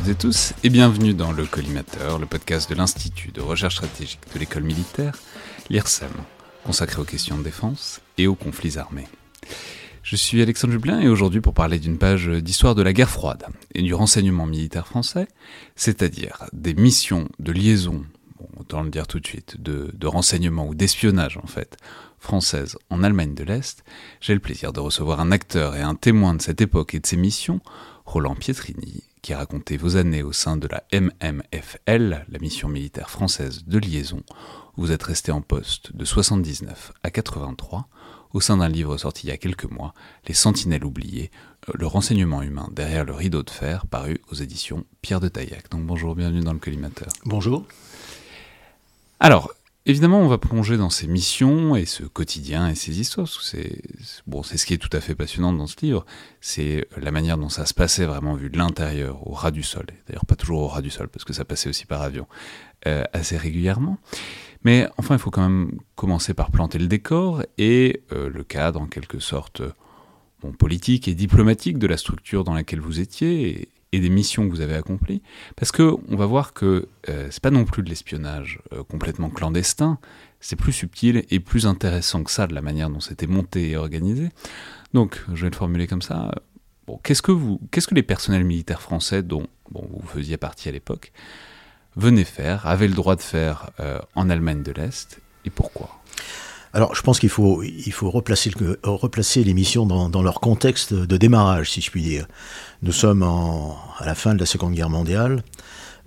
toutes et tous et bienvenue dans le Collimateur, le podcast de l'Institut de recherche stratégique de l'école militaire, l'IRSEM, consacré aux questions de défense et aux conflits armés. Je suis Alexandre Jublin et aujourd'hui pour parler d'une page d'histoire de la guerre froide et du renseignement militaire français, c'est-à-dire des missions de liaison, autant le dire tout de suite, de, de renseignement ou d'espionnage en fait, française en Allemagne de l'Est, j'ai le plaisir de recevoir un acteur et un témoin de cette époque et de ses missions, Roland Pietrini, qui a raconté vos années au sein de la MMFL, la mission militaire française de liaison, où vous êtes resté en poste de 79 à 83, au sein d'un livre sorti il y a quelques mois, Les Sentinelles oubliées, le renseignement humain derrière le rideau de fer, paru aux éditions Pierre de Taillac. Donc bonjour, bienvenue dans le collimateur. Bonjour. Alors, Évidemment, on va plonger dans ces missions et ce quotidien et ces histoires. C'est bon, c'est ce qui est tout à fait passionnant dans ce livre. C'est la manière dont ça se passait vraiment vu de l'intérieur, au ras du sol. D'ailleurs, pas toujours au ras du sol parce que ça passait aussi par avion euh, assez régulièrement. Mais enfin, il faut quand même commencer par planter le décor et euh, le cadre, en quelque sorte, bon, politique et diplomatique de la structure dans laquelle vous étiez. Et des missions que vous avez accomplies, parce que on va voir que euh, c'est pas non plus de l'espionnage euh, complètement clandestin, c'est plus subtil et plus intéressant que ça de la manière dont c'était monté et organisé. Donc, je vais le formuler comme ça. Qu'est-ce que vous, qu'est-ce que les personnels militaires français dont vous faisiez partie à l'époque venaient faire, avaient le droit de faire euh, en Allemagne de l'Est, et pourquoi? Alors, je pense qu'il faut, il faut replacer, le, replacer les missions dans, dans, leur contexte de démarrage, si je puis dire. Nous sommes en, à la fin de la Seconde Guerre mondiale.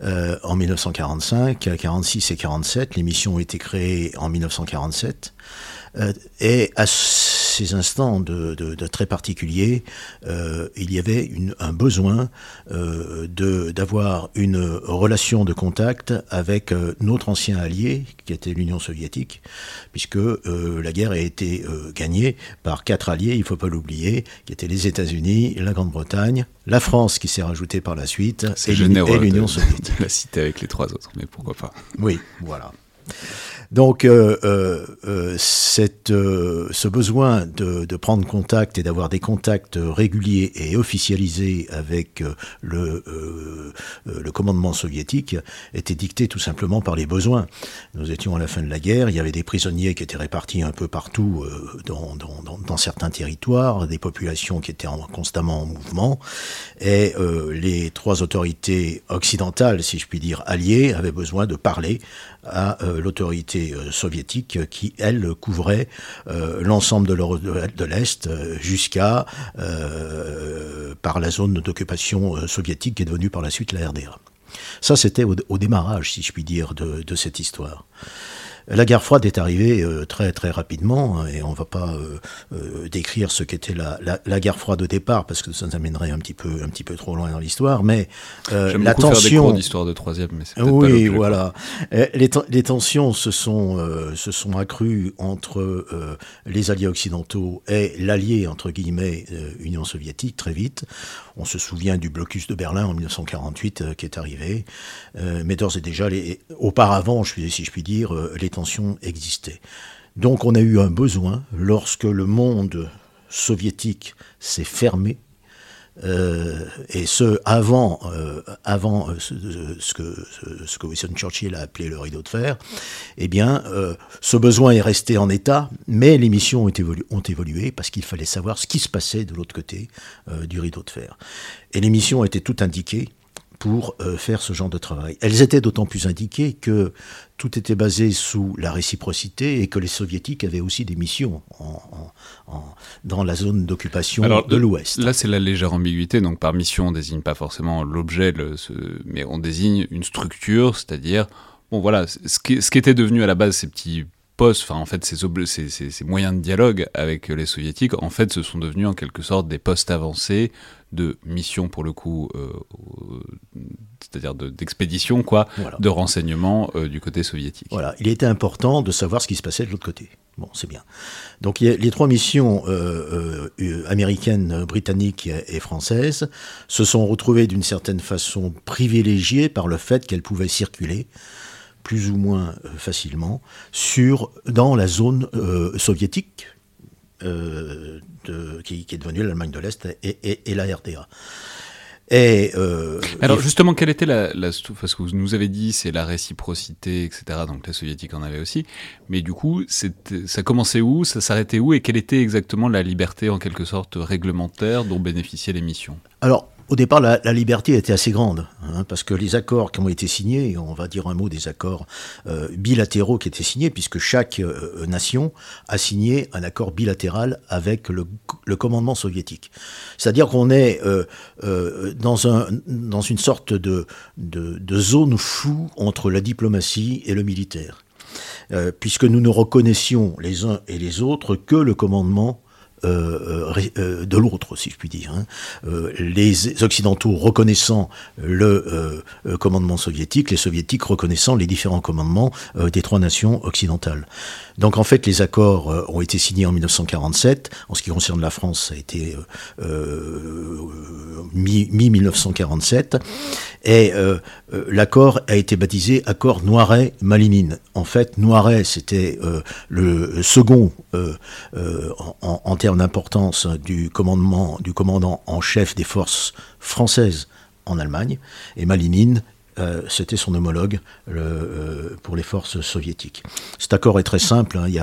Euh, en 1945, 46 et 47, les missions ont été créées en 1947. Euh, et à ces instants de, de, de très particuliers, euh, il y avait une, un besoin euh, d'avoir une relation de contact avec euh, notre ancien allié, qui était l'Union soviétique, puisque euh, la guerre a été gagnée par quatre alliés, il ne faut pas l'oublier, qui étaient les États-Unis, la Grande-Bretagne, la France qui s'est rajoutée par la suite, et l'Union soviétique. la citer avec les trois autres, mais pourquoi pas. Oui, voilà. Donc, euh, euh, euh, ce besoin de, prendre contact et d'avoir des contacts réguliers et officialisés avec le, commandement soviétique était dicté tout simplement par les besoins. Nous étions à la fin de la guerre, il y avait des prisonniers qui étaient répartis un peu partout dans, certains territoires, des populations qui étaient en, constamment en mouvement, et les trois autorités occidentales, si je puis dire, alliées, avaient besoin de parler à l'autorité euh, soviétique qui, elle, couvrait euh, l'ensemble de l'Europe de l'Est euh, jusqu'à, par la zone d'occupation soviétique qui est devenue par la suite la RDA. Ça, c'était au, démarrage, si je puis dire, de cette histoire. La guerre froide est arrivée euh, très très rapidement et on va pas euh, euh, décrire ce qu'était la, la, la, guerre froide au départ parce que ça nous amènerait un petit peu un petit peu trop loin dans l'histoire. Mais la tension d'histoire de troisième, mais c'est oui pas voilà. Les, les, tensions se sont se sont accrues entre les alliés occidentaux et l'allié entre guillemets Union soviétique très vite. On se souvient du blocus de Berlin en 1948 qui est arrivé, mais d'ores et déjà les, auparavant, je, si je puis dire, les tensions existaient. Donc on a eu un besoin, lorsque le monde soviétique s'est fermé, euh, et ce avant, euh, avant euh, ce, que, Winston Churchill a appelé le rideau de fer, eh bien, ce besoin est resté en état, mais les missions ont évolué, ont évolué parce qu'il fallait savoir ce qui se passait de l'autre côté du rideau de fer. Et les missions étaient toutes indiquées pour euh, faire ce genre de travail. Elles étaient d'autant plus indiquées que tout était basé sous la réciprocité et que les soviétiques avaient aussi des missions dans la zone d'occupation de l'Ouest. Là, c'est la légère ambiguïté. Donc, par mission, on désigne pas forcément l'objet, mais on désigne une structure, c'est-à-dire, bon, voilà, ce qui, ce qui était devenu à la base ces petits postes, enfin en fait ces, ces, ces, moyens de dialogue avec les soviétiques, en fait, se sont devenus en quelque sorte des postes avancés de mission pour le coup, euh, c'est-à-dire d'expédition, quoi, de renseignement euh, du côté soviétique. Voilà, il était important de savoir ce qui se passait de l'autre côté. Bon, c'est bien. Donc les trois missions euh, américaines, britanniques et françaises se sont retrouvées d'une certaine façon privilégiées par le fait qu'elles pouvaient circuler plus ou moins facilement sur, dans la zone soviétique, euh, de, qui, est devenue l'Allemagne de l'Est et, la RDA. Et, euh, Alors justement, quelle était la, Parce que vous nous avez dit, c'est la réciprocité, etc. Donc les soviétiques en avaient aussi. Mais du coup, ça commençait où Ça s'arrêtait où Et quelle était exactement la liberté, en quelque sorte, réglementaire dont bénéficiaient les missions? Alors, au départ, la, liberté était assez grande, hein, parce que les accords qui ont été signés, on va dire un mot des accords euh, bilatéraux qui étaient signés, puisque chaque euh, nation a signé un accord bilatéral avec le, commandement soviétique. C'est-à-dire qu'on est, euh, dans, un, dans une sorte de, de, de, zone floue entre la diplomatie et le militaire. puisque nous ne reconnaissions les uns et les autres que le commandement euh, euh, euh, de l'autre, si je puis dire. Hein. les Occidentaux reconnaissant le commandement soviétique, les Soviétiques reconnaissant les différents commandements des trois nations occidentales. Donc en fait, les accords ont été signés en 1947. En ce qui concerne la France, ça a été mi-1947. et l'accord a été baptisé accord Noiret-Malinine. En fait, Noiret, c'était le second en, termes d'importance du commandement, du commandant en chef des forces françaises en Allemagne, et Malinine, euh, c'était son homologue euh, pour les forces soviétiques. Cet accord est très simple, hein. il, y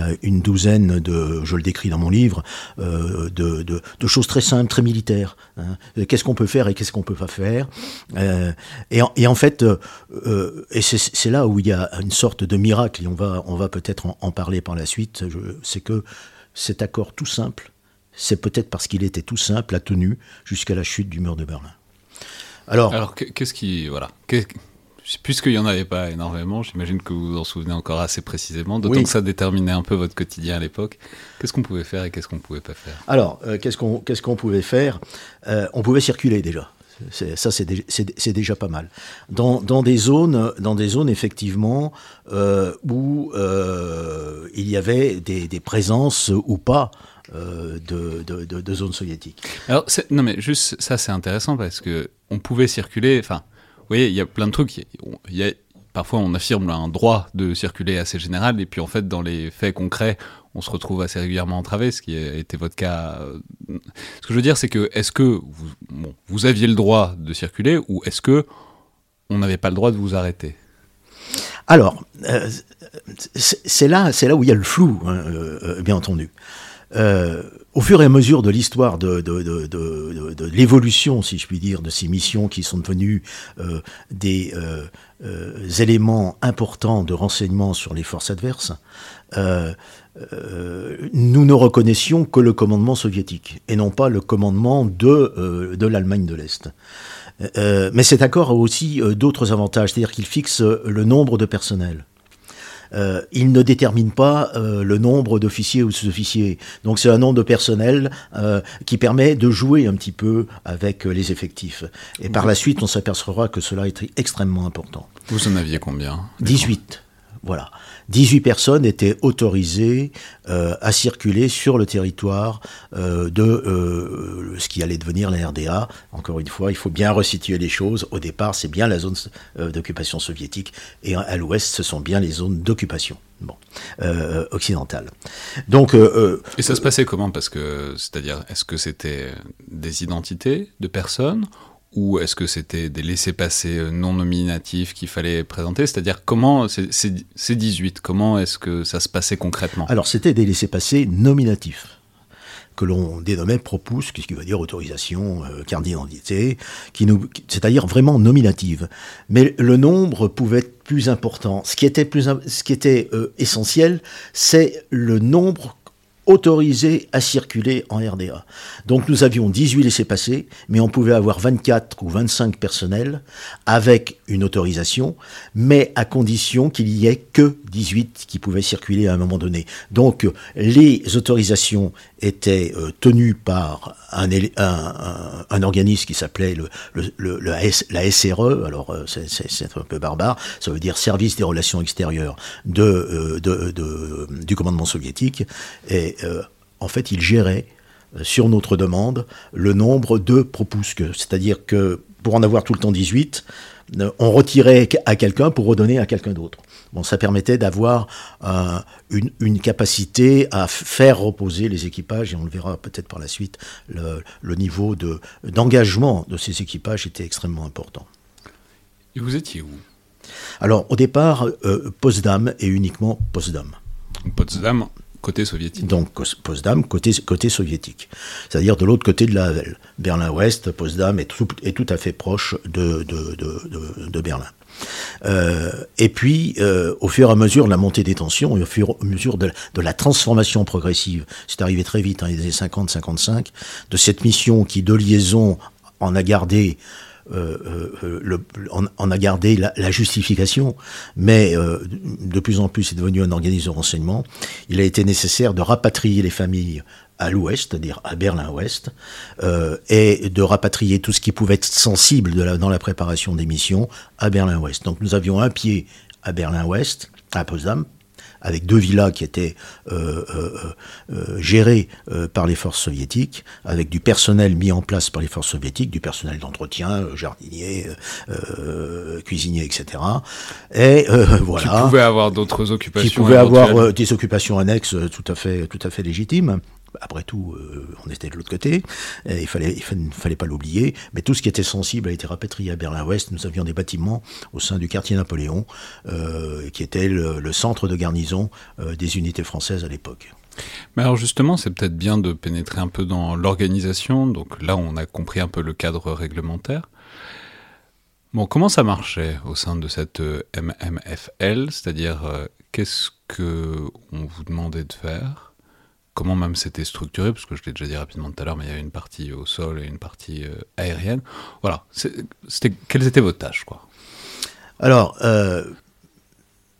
a, une douzaine de, je le décris dans mon livre, euh, de, choses très simples, très militaires. Hein. Qu'est-ce qu'on peut faire et qu'est-ce qu'on peut pas faire et en, fait, et c'est là où il y a une sorte de miracle, et on va, on va peut-être en, en, parler par la suite, c'est que cet accord tout simple, c'est peut-être parce qu'il était tout simple, a tenu jusqu'à la chute du mur de Berlin. Alors, Alors qu'est-ce qui. Voilà. Puisqu'il n'y en avait pas énormément, j'imagine que vous vous en souvenez encore assez précisément, d'autant que ça déterminait un peu votre quotidien à l'époque. Qu'est-ce qu'on pouvait faire et qu'est-ce qu'on ne pouvait pas faire? Alors, euh, qu'est-ce qu'on pouvait faire? Euh, On pouvait circuler déjà. Ça, c'est déjà pas mal. Dans, dans, des zones, dans des zones effectivement, euh, où il y avait des, des présences ou pas euh, de, de, de, zones soviétiques. Alors, non, mais juste ça, c'est intéressant parce que on pouvait circuler. Enfin, vous voyez, il y a plein de trucs. Il y a, parfois, on affirme un droit de circuler assez général, et puis en fait, dans les faits concrets, on se retrouve assez régulièrement entravé, ce qui a été votre cas. Ce que je veux dire, c'est que est-ce que vous, vous aviez le droit de circuler ou est-ce que on n'avait pas le droit de vous arrêter? Alors, euh, c'est là, là où il y a le flou, hein, euh, bien entendu. Euh, au fur et à mesure de l'histoire de, l'évolution, si je puis dire, de ces missions qui sont devenues des éléments importants de renseignement sur les forces adverses, euh, nous ne reconnaissions que le commandement soviétique et non pas le commandement de, euh, l'Allemagne de l'Est. Euh, mais cet accord a aussi d'autres avantages, c'est-à-dire qu'il fixe le nombre de personnel. il ne détermine pas le nombre d'officiers ou sous-officiers. Donc c'est un nombre de personnel qui permet de jouer un petit peu avec les effectifs. Et par la suite, on s'apercevra que cela est extrêmement important. Vous en aviez combien 18 Voilà. 18 personnes étaient autorisées euh, à circuler sur le territoire euh, de euh, ce qui allait devenir la RDA. Encore une fois, il faut bien resituer les choses. Au départ, c'est bien la zone d'occupation soviétique et à l'ouest, ce sont bien les zones d'occupation bon, occidentale. Donc, et ça se passait comment? Parce que, c'est-à-dire, est-ce que c'était des identités de personnes ou est-ce que c'était des laissés-passer euh, non nominatifs qu'il fallait présenter? C'est-à-dire, comment, c'est 18, comment est-ce que ça se passait concrètement? Alors, c'était des laissés-passer nominatifs que l'on dénommait propus, ce qui veut dire autorisation, euh, carte d'identité, c'est-à-dire vraiment nominative. Mais le nombre pouvait être plus important. Ce qui était, plus, ce qui était euh, essentiel, c'est le nombre autorisés à circuler en RDA. Donc nous avions 18 laissés-passer, mais on pouvait avoir 24 ou 25 personnels avec une autorisation, mais à condition qu'il y ait que 18 qui pouvaient circuler à un moment donné. Donc les autorisations étaient euh, tenues par un, organisme qui s'appelait la SRE, alors euh, c'est un peu barbare, ça veut dire Service des relations extérieures euh, du commandement soviétique, et en fait il gérait sur notre demande le nombre de propusques, c'est-à-dire que pour en avoir tout le temps 18, on retirait à quelqu'un pour redonner à quelqu'un d'autre. Bon, ça permettait d'avoir euh, une, capacité à faire reposer les équipages, et on le verra peut-être par la suite, le, niveau d'engagement de, ces équipages était extrêmement important. Et vous étiez où? Alors, au départ, euh, Potsdam et uniquement Potsdam. Potsdam, côté soviétique. Donc Potsdam, côté, côté soviétique. C'est-à-dire de l'autre côté de la. Berlin-Ouest, Potsdam est tout, à fait proche de, de, de, Berlin. Euh, et puis, euh, au fur et à mesure de la montée des tensions au fur et à mesure de, la transformation progressive, c'est arrivé très vite, hein, les années 50-55, de cette mission qui, de liaison, en a gardé le, on, a gardé la, justification, mais euh, de plus en plus c'est devenu un organisme de renseignement. Il a été nécessaire de rapatrier les familles à l'ouest, c'est-à-dire à, Berlin-Ouest, et de rapatrier tout ce qui pouvait être sensible dans la préparation des missions à Berlin-Ouest. Donc nous avions un pied à Berlin-Ouest, à Potsdam, avec deux villas qui étaient euh, euh, euh, gérées par les forces soviétiques, avec du personnel mis en place par les forces soviétiques, du personnel d'entretien, jardinier, cuisinier, etc. Et voilà. Qui pouvaient avoir d'autres occupations. Qui pouvaient avoir des occupations annexes tout à fait, tout à fait légitimes après tout, euh, on était de l'autre côté, il fallait, il fallait pas l'oublier, mais tout ce qui était sensible a été rapatrié à Berlin-Ouest. Nous avions des bâtiments au sein du quartier Napoléon, euh, qui était le, centre de garnison euh, des unités françaises à l'époque. Mais alors justement, c'est peut-être bien de pénétrer un peu dans l'organisation. Donc là, on a compris un peu le cadre réglementaire. Bon, comment ça marchait au sein de cette MMFL C'est-à-dire, qu'est-ce que on vous demandait de faire? Comment même c'était structuré, parce que je l'ai déjà dit rapidement tout à l'heure, mais il y avait une partie au sol et une partie euh, aérienne. Voilà, quelles étaient vos tâches quoi? Alors, euh,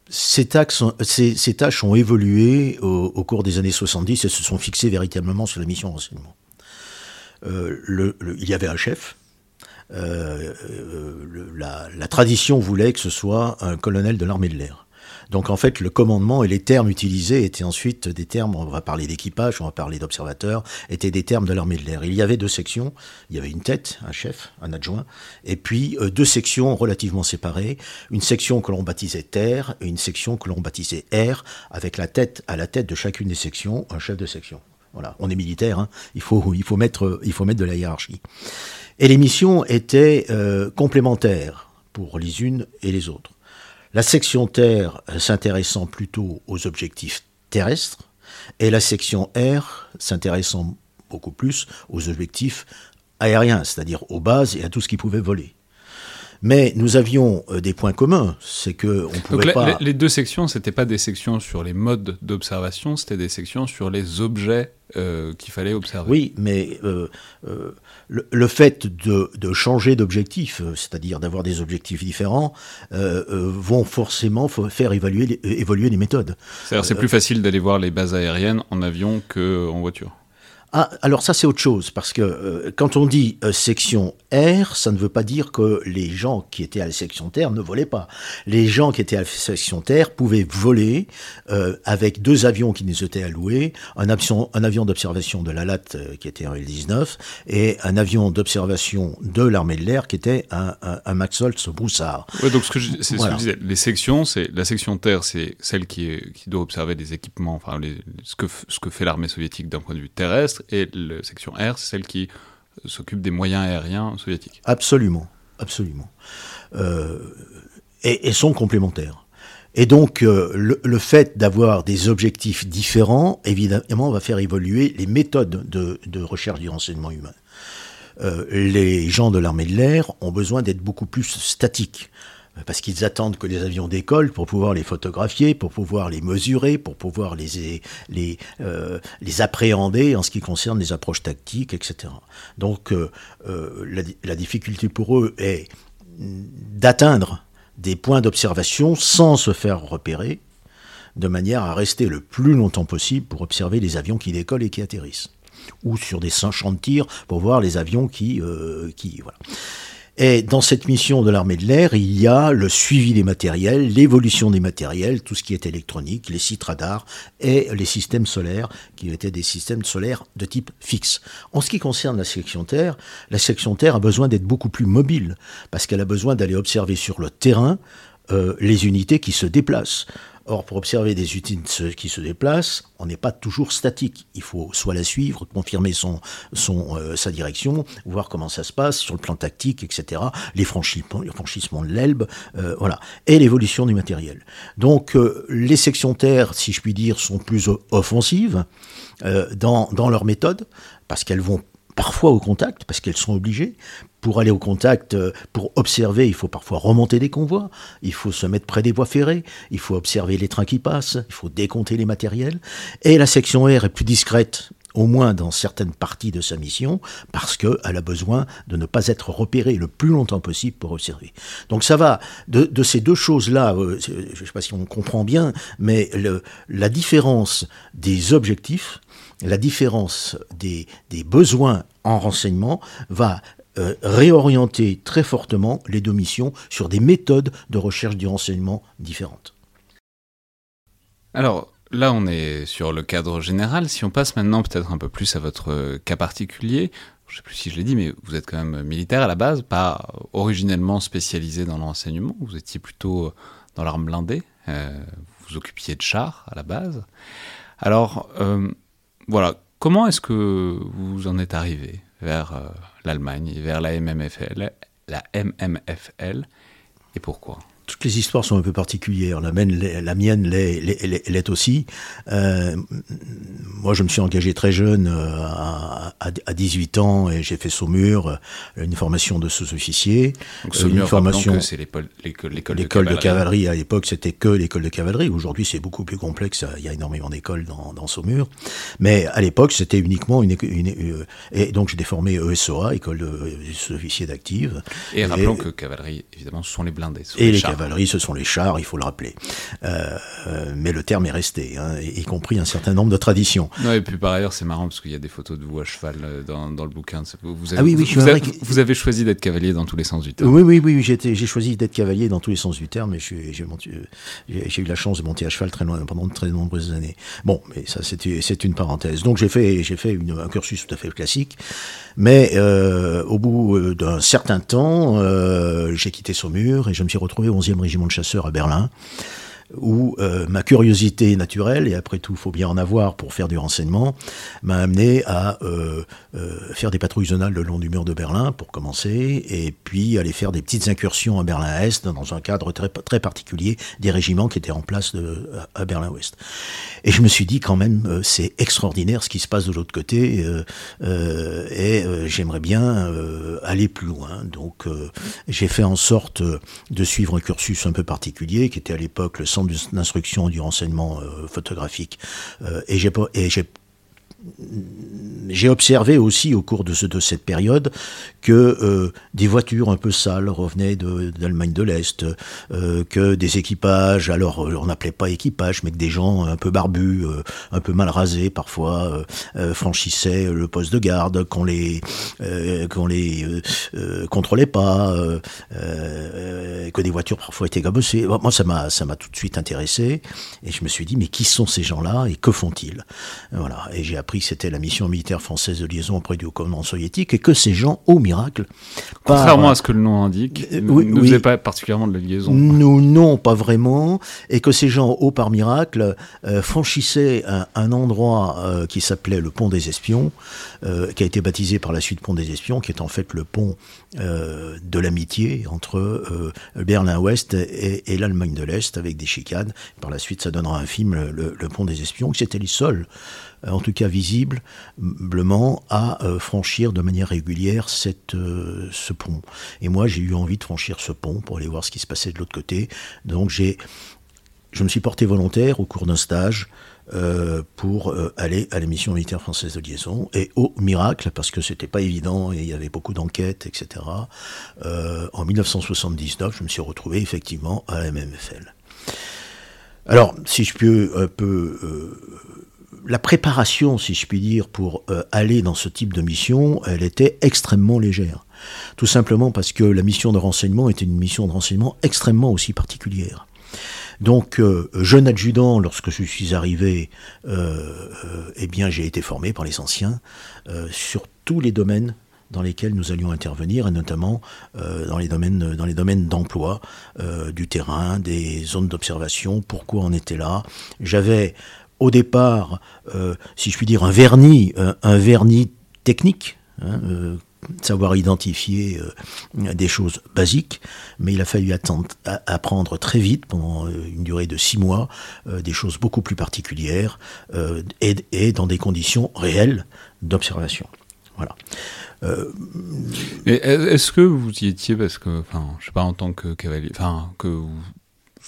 ces, tâches ont évolué au, cours des années 70 et se sont fixées véritablement sur la mission renseignement. Euh, il y avait un chef. la tradition voulait que ce soit un colonel de l'armée de l'air. Donc en fait, le commandement et les termes utilisés étaient ensuite des termes, on va parler d'équipage, on va parler d'observateurs, étaient des termes de l'armée de l'air. Il y avait deux sections, il y avait une tête, un chef, un adjoint, et puis euh, deux sections relativement séparées, une section que l'on baptisait terre et une section que l'on baptisait air, avec la tête à la tête de chacune des sections, un chef de section. Voilà, on est militaire, hein. il, faut, il, faut mettre, il faut mettre de la hiérarchie. Et les missions étaient euh, complémentaires pour les unes et les autres. La section Terre s'intéressant plutôt aux objectifs terrestres et la section R s'intéressant beaucoup plus aux objectifs aériens, c'est-à-dire aux bases et à tout ce qui pouvait voler. Mais nous avions euh, des points communs, c'est que on pouvait pas. Les, deux sections, c'était pas des sections sur les modes d'observation, c'était des sections sur les objets euh, qu'il fallait observer. Oui, mais euh, le, fait de, changer d'objectif, c'est-à-dire d'avoir des objectifs différents, vont forcément faire évaluer évoluer les méthodes. C'est-à-dire c'est plus facile d'aller voir les bases aériennes en avion qu'en voiture. Ah, alors ça c'est autre chose, parce que euh, quand on dit euh, section R, ça ne veut pas dire que les gens qui étaient à la section terre ne volaient pas. Les gens qui étaient à la section terre pouvaient voler euh, avec deux avions qui nous étaient alloués, un avion, un avion d'observation de la LAT qui était un L-19 et un avion d'observation de l'armée de l'air qui était un, un, un Maxoltz Broussard. Ouais, donc ce que je, c'est ce que je disais, les sections, c'est la section terre, c'est celle qui, est, qui doit observer des équipements, enfin les, ce, que, ce que fait l'armée soviétique d'un point de vue terrestre et la section R, c'est celle qui s'occupe des moyens aériens soviétiques. Absolument, absolument. Euh, et, sont complémentaires. Et donc, euh, le, fait d'avoir des objectifs différents, évidemment, va faire évoluer les méthodes de, recherche du renseignement humain. Euh, les gens de l'armée de l'air ont besoin d'être beaucoup plus statiques parce qu'ils attendent que les avions décollent pour pouvoir les photographier, pour pouvoir les mesurer, pour pouvoir les, les, euh, appréhender en ce qui concerne les approches tactiques, etc. Donc euh, euh, la, la, difficulté pour eux est d'atteindre des points d'observation sans se faire repérer, de manière à rester le plus longtemps possible pour observer les avions qui décollent et qui atterrissent, ou sur des champs de tir pour voir les avions qui... qui voilà. Et dans cette mission de l'armée de l'air, il y a le suivi des matériels, l'évolution des matériels, tout ce qui est électronique, les sites radars et les systèmes solaires, qui étaient des systèmes solaires de type fixe. En ce qui concerne la section Terre, la section Terre a besoin d'être beaucoup plus mobile, parce qu'elle a besoin d'aller observer sur le terrain euh, les unités qui se déplacent. Or, pour observer des unités qui se déplacent, on n'est pas toujours statique. Il faut soit la suivre, confirmer son, son, euh, sa direction, voir comment ça se passe sur le plan tactique, etc. Les franchissements, de l'Elbe, euh, voilà. Et l'évolution du matériel. Donc, euh, les sections terre, si je puis dire, sont plus offensives dans, dans leur méthode, parce qu'elles vont parfois au contact, parce qu'elles sont obligées. Pour aller au contact, euh, pour observer, il faut parfois remonter des convois, il faut se mettre près des voies ferrées, il faut observer les trains qui passent, il faut décompter les matériels. Et la section R est plus discrète, au moins dans certaines parties de sa mission, parce qu'elle a besoin de ne pas être repérée le plus longtemps possible pour observer. Donc ça va de, ces deux choses-là, euh, je ne sais pas si on comprend bien, mais la différence des objectifs, la différence des, besoins en renseignement va euh, réorienter très fortement les deux missions sur des méthodes de recherche du renseignement différentes. Alors, là, on est sur le cadre général. Si on passe maintenant peut-être un peu plus à votre cas particulier, je ne sais plus si je l'ai dit, mais vous êtes quand même militaire à la base, pas originellement spécialisé dans l'enseignement. Vous étiez plutôt dans l'arme blindée. Euh, vous vous occupiez de chars à la base. Alors, euh, voilà, comment est-ce que vous en êtes arrivé vers euh, l'Allemagne, vers la MMFL, la MMFL, et pourquoi? Toutes les histoires sont un peu particulières. La mienne, la mienne l'est aussi. Euh, moi, je me suis engagé très jeune, euh, à, à, 18 ans, et j'ai fait Saumur, euh, une formation de sous-officier. Saumur, une formation. c'est l'école, de, cavalerie. à l'époque, c'était que l'école de cavalerie. Aujourd'hui, c'est beaucoup plus complexe. Il y a énormément d'écoles dans, dans Saumur. Mais à l'époque, c'était uniquement une, une, et donc j'étais formé ESOA, école de sous-officier d'active. Et, rappelons que cavalerie, évidemment, ce sont les blindés. et les, cavalerie, ce sont les chars, il faut le rappeler. Euh, euh, mais le terme est resté, hein, y compris un certain nombre de traditions. Non, et puis par ailleurs, c'est marrant parce qu'il y a des photos de vous à cheval euh, dans, dans le bouquin. Vous avez, ah oui, oui, vous, avez, vous avez choisi d'être cavalier dans tous les sens du terme. Oui, oui, oui, j'ai choisi d'être cavalier dans tous les sens du terme, mais j'ai eu la chance de monter à cheval très loin, pendant de très nombreuses années. Bon, mais ça, c'est une parenthèse. Donc j'ai fait, fait une, un cursus tout à fait classique, mais euh, au bout d'un certain temps, euh, j'ai quitté Saumur et je me suis retrouvé au 11e régiment de chasseurs à Berlin où euh, ma curiosité naturelle, et après tout, il faut bien en avoir pour faire du renseignement, m'a amené à euh, euh, faire des patrouilles zonales le long du mur de Berlin, pour commencer, et puis aller faire des petites incursions à Berlin-Est, dans un cadre très, très particulier, des régiments qui étaient en place à Berlin-Ouest. Et je me suis dit, quand même, c'est extraordinaire ce qui se passe de l'autre côté, et j'aimerais bien aller plus loin. Donc, j'ai fait en sorte de suivre un cursus un peu particulier, qui était à l'époque le centre d'instruction du renseignement euh, photographique. Euh, et j'ai j'ai observé aussi au cours de, ce, de cette période que euh, des voitures un peu sales revenaient d'Allemagne de, l'Est, euh, que des équipages, alors on n'appelait pas équipage, mais que des gens un peu barbus, euh, un peu mal rasés parfois, franchissaient le poste de garde, qu'on les, qu'on les contrôlait pas, que des voitures parfois étaient gabossées. Moi, ça m'a, ça m'a tout de suite intéressé, et je me suis dit, mais qui sont ces gens-là et que font-ils? Voilà, et j'ai appris que c'était la mission militaire française de liaison auprès du commandement soviétique, et que ces gens, au miracle. Contrairement à ce que le nom indique, euh, ne faisaient pas particulièrement de la liaison. Nous, non, pas vraiment. Et que ces gens, au par miracle, euh, franchissaient un, endroit euh, qui s'appelait le pont des espions, qui a été baptisé par la suite pont des espions, qui est en fait le pont de l'amitié entre Berlin-Ouest et, l'Allemagne de l'Est, avec des chicanes. Par la suite, ça donnera un film, le, le pont des espions, qui c'était les seuls en tout cas visiblement, à euh, franchir de manière régulière cette, euh, ce pont. Et moi, j'ai eu envie de franchir ce pont pour aller voir ce qui se passait de l'autre côté. Donc, j'ai, je me suis porté volontaire au cours d'un stage euh, pour aller à la mission militaire française de liaison. Et au miracle, parce que c'était pas évident et il y avait beaucoup d'enquêtes, etc., en 1979, je me suis retrouvé effectivement à la MMFL. Alors, si je peux un peu la préparation, si je puis dire, pour euh, aller dans ce type de mission, elle était extrêmement légère. Tout simplement parce que la mission de renseignement était une mission de renseignement extrêmement aussi particulière. Donc, euh, jeune adjudant, lorsque je suis arrivé, euh, eh bien, j'ai été formé par les anciens sur tous les domaines dans lesquels nous allions intervenir, et notamment dans les domaines, dans les domaines d'emploi, du terrain, des zones d'observation, pourquoi on était là. J'avais au départ, euh, si je puis dire, un vernis, euh, un, vernis technique, hein, euh, savoir identifier des choses basiques, mais il a fallu apprendre très vite, pendant une durée de six mois, des choses beaucoup plus particulières et, dans des conditions réelles d'observation. Voilà. Est-ce que vous y étiez parce que, enfin, je sais pas, en tant que cavalier, enfin, que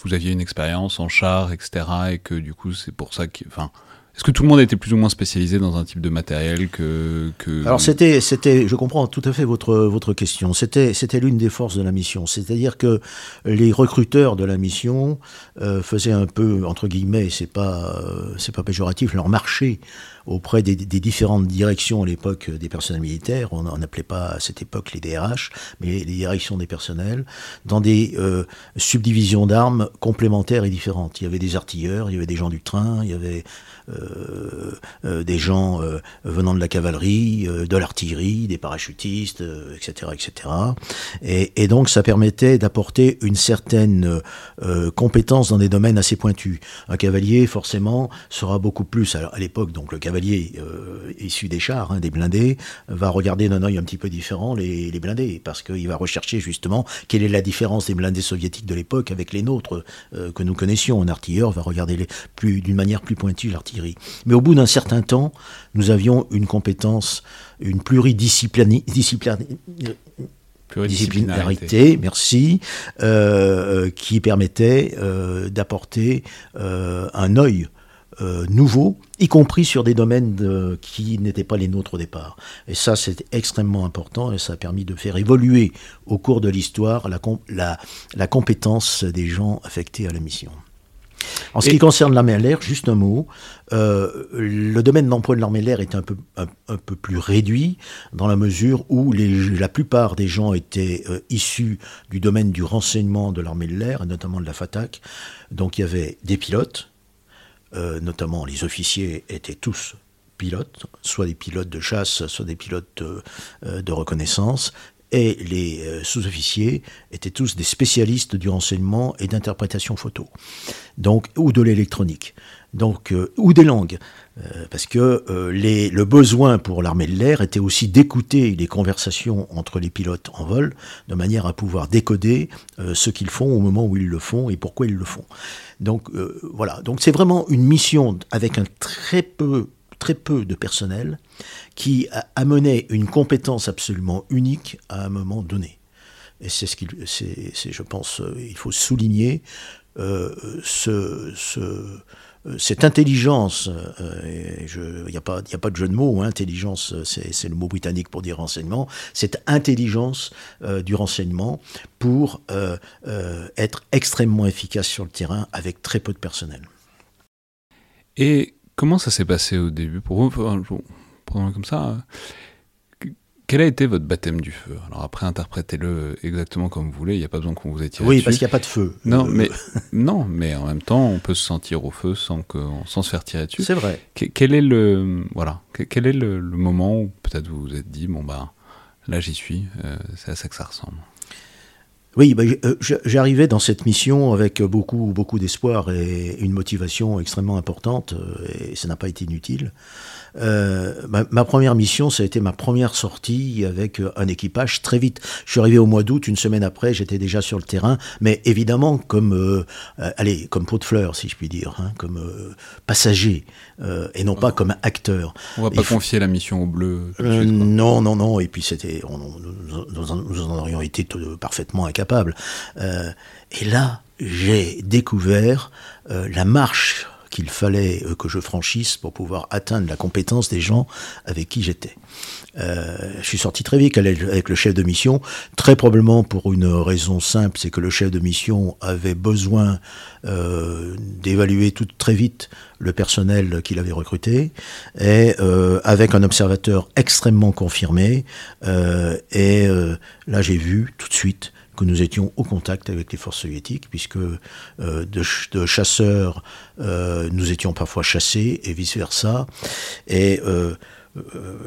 vous aviez une expérience en char, etc. Et que du coup, c'est pour ça que. Enfin, est-ce que tout le monde était plus ou moins spécialisé dans un type de matériel que, que... Alors c'était, c'était, je comprends tout à fait votre votre question. C'était, c'était l'une des forces de la mission. C'est-à-dire que les recruteurs de la mission euh, faisaient un peu entre guillemets, c'est pas, euh, c'est pas péjoratif, leur marché auprès des, différentes directions à l'époque des personnels militaires, on n'appelait pas à cette époque les DRH, mais les directions des personnels, dans des euh, subdivisions d'armes complémentaires et différentes. Il y avait des artilleurs, il y avait des gens du train, il y avait des gens venant de la cavalerie, de l'artillerie, des parachutistes, etc., etc. Et, donc ça permettait d'apporter une certaine compétence dans des domaines assez pointus. Un cavalier, forcément, sera beaucoup plus, à l'époque, donc le cavalier euh, issu des chars, hein, des blindés, va regarder d'un œil un petit peu différent les, blindés, parce qu'il va rechercher justement quelle est la différence des blindés soviétiques de l'époque avec les nôtres euh, que nous connaissions. Un artilleur va regarder d'une manière plus pointue l'artillerie. Mais au bout d'un certain temps, nous avions une compétence, une pluridisciplinarité, merci, euh, qui permettait d'apporter un œil euh, nouveaux, y compris sur des domaines qui n'étaient pas les nôtres au départ. Et ça, c'est extrêmement important et ça a permis de faire évoluer au cours de l'histoire la, la, la, compétence des gens affectés à la mission. En ce qui concerne à l'air, juste un mot, euh, le domaine d'emploi de l'armée de l'air était un peu, un, peu plus réduit dans la mesure où la plupart des gens étaient euh, issus du domaine du renseignement de l'armée de l'air, et notamment de la FATAC. Donc il y avait des pilotes, euh, notamment les officiers étaient tous pilotes, soit des pilotes de chasse, soit des pilotes de, reconnaissance, et les sous-officiers étaient tous des spécialistes du renseignement et d'interprétation photo, donc ou de l'électronique, donc euh, ou des langues, euh, parce que les, le besoin pour l'armée de l'air était aussi d'écouter les conversations entre les pilotes en vol, de manière à pouvoir décoder ce qu'ils font au moment où ils le font et pourquoi ils le font. Donc voilà, donc c'est vraiment une mission avec un très peu très peu de personnel qui amenait une compétence absolument unique à un moment donné. Et c'est ce qu'il, c'est, je pense, euh, il faut souligner euh, ce, ce, cette intelligence, il n'y a, pas, de jeu de mots, hein, intelligence, c'est le mot britannique pour dire renseignement, cette intelligence du renseignement pour être extrêmement efficace sur le terrain avec très peu de personnel. Et comment ça s'est passé au début? Pour vous Prenons comme ça. Quel a été votre baptême du feu? Alors après, interprétez-le exactement comme vous voulez. Il n'y a pas besoin qu'on vous étire. Oui, parce qu'il n'y a pas de feu. Non, euh, mais non, mais en même temps, on peut se sentir au feu sans que, sans se faire tirer dessus. C'est vrai. quel est le voilà Quel est le, moment où peut-être vous vous êtes dit bon bah là j'y suis. Euh, c'est à ça que ça ressemble? Oui, bah, euh, j'arrivais dans cette mission avec beaucoup, beaucoup d'espoir et une motivation extrêmement importante, et ça n'a pas été inutile. Euh, ma, première mission, ça a été ma première sortie avec euh, un équipage très vite. Je suis arrivé au mois d'août, une semaine après, j'étais déjà sur le terrain, mais évidemment comme, euh, allez, comme pot de fleurs, si je puis dire, hein, comme passager et non pas comme acteur. On va pas confier la mission au bleu. non, non, non. Et puis c'était, nous, en aurions été parfaitement incapables. et là, j'ai découvert la marche qu'il fallait euh, que je franchisse pour pouvoir atteindre la compétence des gens avec qui j'étais. Euh, je suis sorti très vite avec le chef de mission, très probablement pour une raison simple, c'est que le chef de mission avait besoin euh, d'évaluer tout très vite le personnel qu'il avait recruté, et avec un observateur extrêmement confirmé. et là, j'ai vu tout de suite que nous étions au contact avec les forces soviétiques, puisque euh, de, chasseurs, euh, nous étions parfois chassés et vice-versa. Et euh,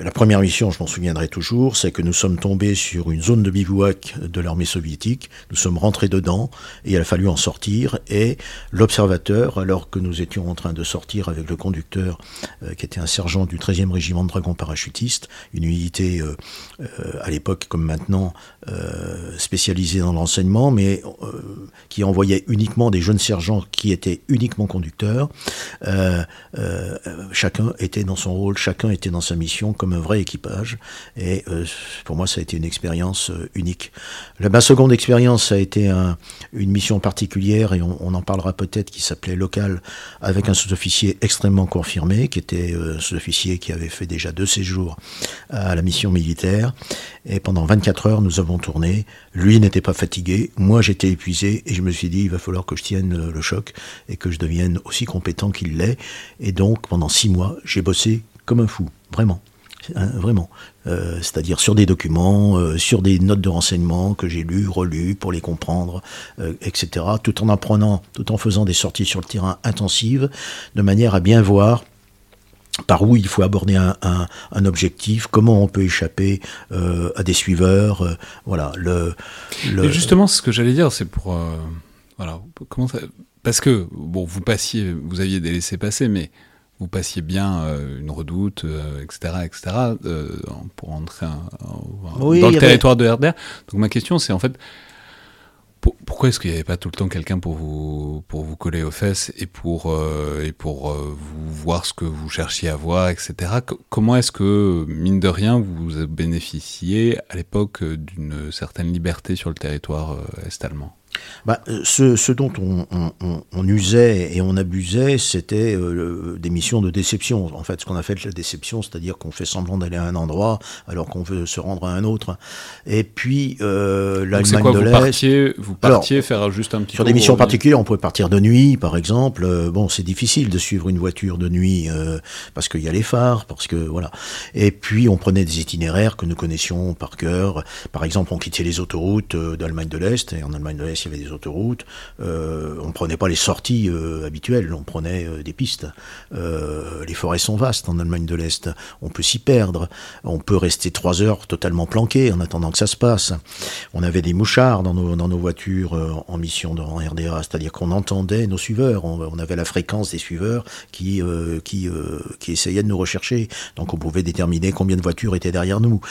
la première mission, je m'en souviendrai toujours, c'est que nous sommes tombés sur une zone de bivouac de l'armée soviétique, nous sommes rentrés dedans, et il a fallu en sortir, et l'observateur, alors que nous étions en train de sortir avec le conducteur, qui était un sergent du 13e régiment de dragons parachutistes, une unité à l'époque comme maintenant spécialisée dans l'enseignement, mais qui envoyait uniquement des jeunes sergents qui étaient uniquement conducteurs, chacun était dans son rôle, chacun était dans sa mission comme un vrai équipage. Et euh, pour moi, ça a été une expérience euh, unique. La, ma seconde expérience, ça a été une mission particulière, et on, en parlera peut-être, qui s'appelait Local, avec un sous-officier extrêmement confirmé, qui était euh, un sous-officier qui avait fait déjà deux séjours à la mission militaire. Et pendant 24 heures, nous avons tourné. Lui n'était pas fatigué, moi j'étais épuisé, et je me suis dit, il va falloir que je tienne le choc et que je devienne aussi compétent qu'il l'est. Et donc, pendant six mois, j'ai bossé comme un fou, vraiment. Hein, vraiment. Euh, c'est-à-dire sur des documents, euh, sur des notes de renseignement que j'ai lues, relues pour les comprendre, euh, etc. Tout en apprenant, tout en faisant des sorties sur le terrain intensives, de manière à bien voir par où il faut aborder un, objectif, comment on peut échapper à des suiveurs, voilà. Le, le... justement, ce que j'allais dire, c'est pour voilà, comment parce que bon, vous passiez, vous aviez des laissés passer, mais vous passiez bien euh, une redoute, etc., euh, etc., euh, pour entrer dans le territoire de RDR. Donc ma question, c'est en fait, pourquoi est-ce qu'il n'y avait pas tout le temps quelqu'un pour vous, pour vous coller aux fesses et pour, et pour vous voir ce que vous cherchiez à voir, etc. comment est-ce que, mine de rien, vous bénéficiez à l'époque d'une certaine liberté sur le territoire est-allemand? Bah, euh, ce, dont on, usait et on abusait, c'était euh, des missions de déception. En fait, ce qu'on a fait la déception, c'est-à-dire qu'on fait semblant d'aller à un endroit alors qu'on veut se rendre à un autre. Et puis, euh, l'Allemagne de l'Est. Vous partiez, faire juste un petit Sur des missions particulières, on pouvait partir de nuit, par exemple. Euh, bon, c'est difficile de suivre une voiture de nuit parce qu'il y a les phares, parce que voilà. Et puis, on prenait des itinéraires que nous connaissions par cœur. Par exemple, on quittait les autoroutes d'Allemagne de l'Est, et en Allemagne de l'Est, il y avait des autoroutes, euh, on ne prenait pas les sorties euh, habituelles, on prenait euh, des pistes. les forêts sont vastes en Allemagne de l'Est, on peut s'y perdre, on peut rester trois heures totalement planqué en attendant que ça se passe. On avait des mouchards dans nos, voitures en mission dans RDA, c'est-à-dire qu'on entendait nos suiveurs, on, avait la fréquence des suiveurs qui, qui, essayaient de nous rechercher, donc on pouvait déterminer combien de voitures étaient derrière nous.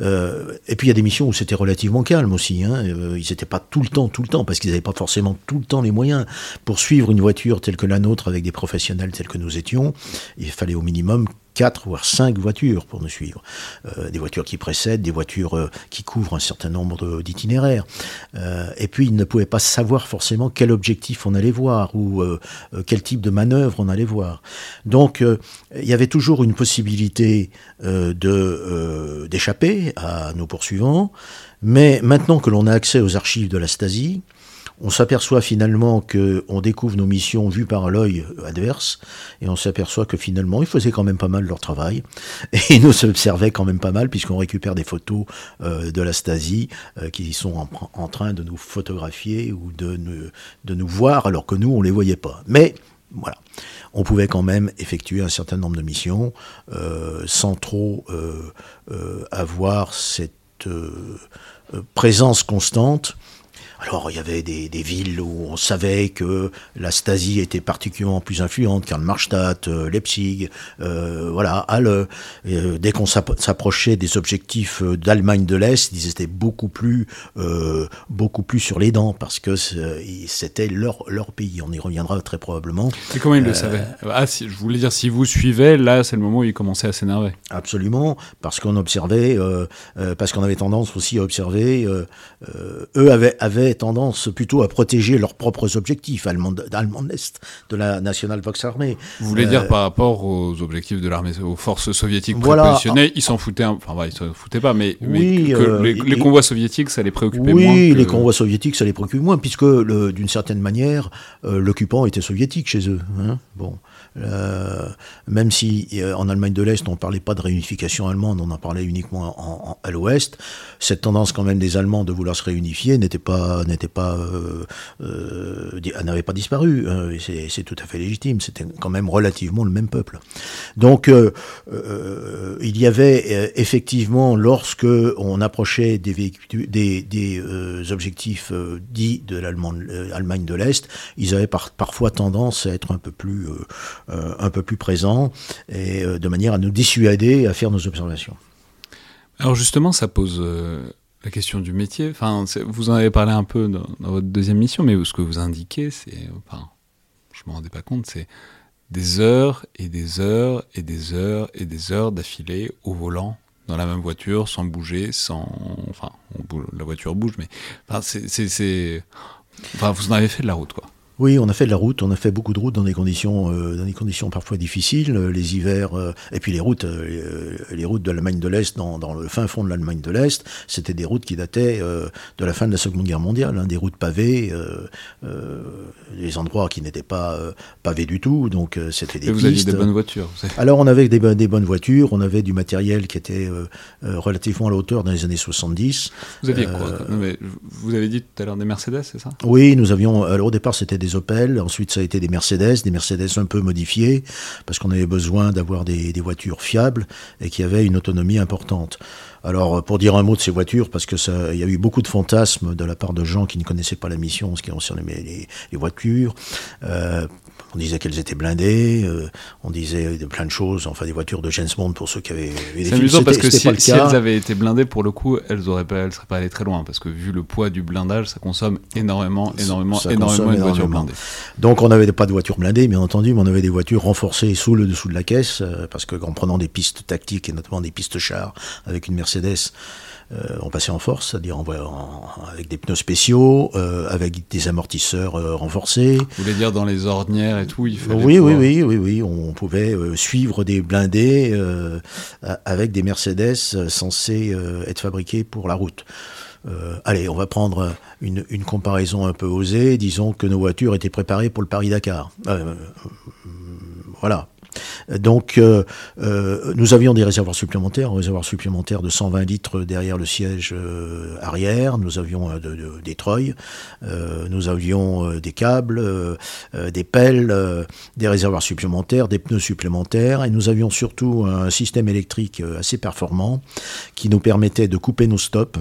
et puis il y a des missions où c'était relativement calme aussi, hein. ils n'étaient pas tout le temps, tout parce qu'ils n'avaient pas forcément tout le temps les moyens pour suivre une voiture telle que la nôtre avec des professionnels tels que nous étions. Il fallait au minimum quatre voire cinq voitures pour nous suivre. Euh, des voitures qui précèdent, des voitures euh, qui couvrent un certain nombre d'itinéraires. Euh, et puis ils ne pouvaient pas savoir forcément quel objectif on allait voir ou quel type de manœuvre on allait voir. Donc il y avait toujours une possibilité de d'échapper à nos poursuivants. Mais maintenant que l'on a accès aux archives de la Stasi, on s'aperçoit finalement qu'on découvre nos missions vues par l'œil adverse, et on s'aperçoit que finalement, ils faisaient quand même pas mal leur travail, et ils nous observaient quand même pas mal, puisqu'on récupère des photos euh, de la Stasi euh, qui sont en, train de nous photographier ou de nous, de nous voir, alors que nous, on les voyait pas. Mais voilà, on pouvait quand même effectuer un certain nombre de missions euh, sans trop avoir cette présence constante alors il y avait des, villes où on savait que la Stasi était particulièrement plus influente, Karl-Marstadt, euh, Leipzig, euh, voilà, Halle. Euh, dès qu'on s'approchait des objectifs d'Allemagne de l'Est, ils étaient beaucoup plus, beaucoup plus sur les dents parce que c'était leur, leur pays. On y reviendra très probablement. Et comment ils le savaient? Ah, si, je voulais dire, si vous suivez, là c'est le moment où ils commençaient à s'énerver. Absolument, parce qu'on observait, parce qu'on avait tendance aussi à observer, eux avaient, avaient tendance plutôt à protéger leurs propres objectifs allemands de l'Est, de la National Volksarmee. Vous voulez dire euh, par rapport aux objectifs de l'armée, aux forces soviétiques voilà. ils s'en foutaient, enfin ils s'en foutaient pas, mais, oui, euh, les, convois soviétiques, ça les préoccupait moins. Oui, les convois soviétiques, ça les préoccupait moins, puisque d'une certaine manière, euh, l'occupant était soviétique chez eux. Hein bon. Euh, même si euh, en Allemagne de l'Est on ne parlait pas de réunification allemande, on en parlait uniquement à l'Ouest, cette tendance quand même des Allemands de vouloir se réunifier n'était pas, n'était pas, euh, n'avait pas disparu. C'est tout à fait légitime. C'était quand même relativement le même peuple. Donc il y avait effectivement, lorsque on approchait des, objectifs dits de l'Allemagne de l'Est, ils avaient parfois tendance à être un peu plus euh, un peu plus présent et euh, de manière à nous dissuader à faire nos observations. Alors justement, ça pose euh, la question du métier. Enfin, vous en avez parlé un peu dans, votre deuxième mission, mais ce que vous indiquez, c'est, enfin, je me rendais pas compte, c'est des heures et des heures et des heures et des heures d'affilée au volant dans la même voiture, sans bouger, sans, enfin, la voiture bouge, mais c'est, enfin, vous en avez fait de la route, quoi. Oui, on a fait de la route, on a fait beaucoup de routes dans des conditions, euh, dans des conditions parfois difficiles, euh, les hivers, euh, et puis les routes, les routes de l'Allemagne de l'Est, dans, dans, le fin fond de l'Allemagne de l'Est, c'était des routes qui dataient de la fin de la Seconde Guerre mondiale, hein, des routes pavées, des endroits qui n'étaient pas pavés du tout, donc c'était des et vous aviez des bonnes voitures. Alors on avait des, des, bonnes voitures, on avait du matériel qui était relativement à la hauteur dans les années 70. Vous aviez quoi Vous avez dit tout à l'heure des Mercedes, c'est ça? Oui, nous avions. Alors au départ, c'était des Opel, ensuite ça a été des Mercedes, des Mercedes un peu modifiés, parce qu'on avait besoin d'avoir des, voitures fiables et qui avaient une autonomie importante. Alors, pour dire un mot de ces voitures, parce que ça, il y a eu beaucoup de fantasmes de la part de gens qui ne connaissaient pas la mission, ce qui concerne les, les voitures. Euh, on disait qu'elles étaient blindées, euh, on disait de plein de choses, enfin des voitures de James Bond pour ceux qui avaient vu C'est amusant parce que si, elles avaient été blindées, pour le coup, elles auraient pas, elles seraient pas allées très loin parce que vu le poids du blindage, ça consomme énormément, énormément, énormément de voitures blindées. Donc on n'avait pas de voitures blindées, bien entendu, mais on avait des voitures renforcées sous le dessous de la caisse euh, parce que en prenant des pistes tactiques et notamment des pistes chars avec une Mercedes. Euh, on passait en force, c'est-à-dire avec des pneus spéciaux, euh, avec des amortisseurs euh, renforcés. Vous voulez dire dans les ornières et tout, il fallait oui, oui, oui, oui, oui, on pouvait suivre des blindés avec des Mercedes censés être fabriqués pour la route. allez, on va prendre une, une, comparaison un peu osée. Disons que nos voitures étaient préparées pour le Paris-Dakar. voilà, donc, euh, euh, nous avions des réservoirs supplémentaires, un réservoir supplémentaire de 120 litres derrière le siège euh, arrière. Nous avions des treuils, nous avions des câbles, des pelles, des réservoirs supplémentaires, des pneus supplémentaires, et nous avions surtout un système électrique assez performant qui nous permettait de couper nos stops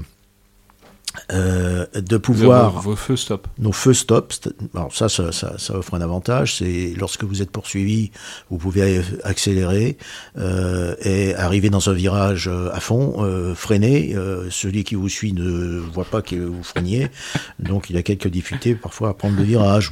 euh, de pouvoir vos, vos feux stop. nos feux stop. Alors ça, ça, ça, ça offre un avantage. C'est lorsque vous êtes poursuivi, vous pouvez accélérer euh, et arriver dans un virage euh, à fond, euh, freiner. Euh, celui qui vous suit ne voit pas que vous freiniez, donc il a quelques difficultés parfois à prendre le virage.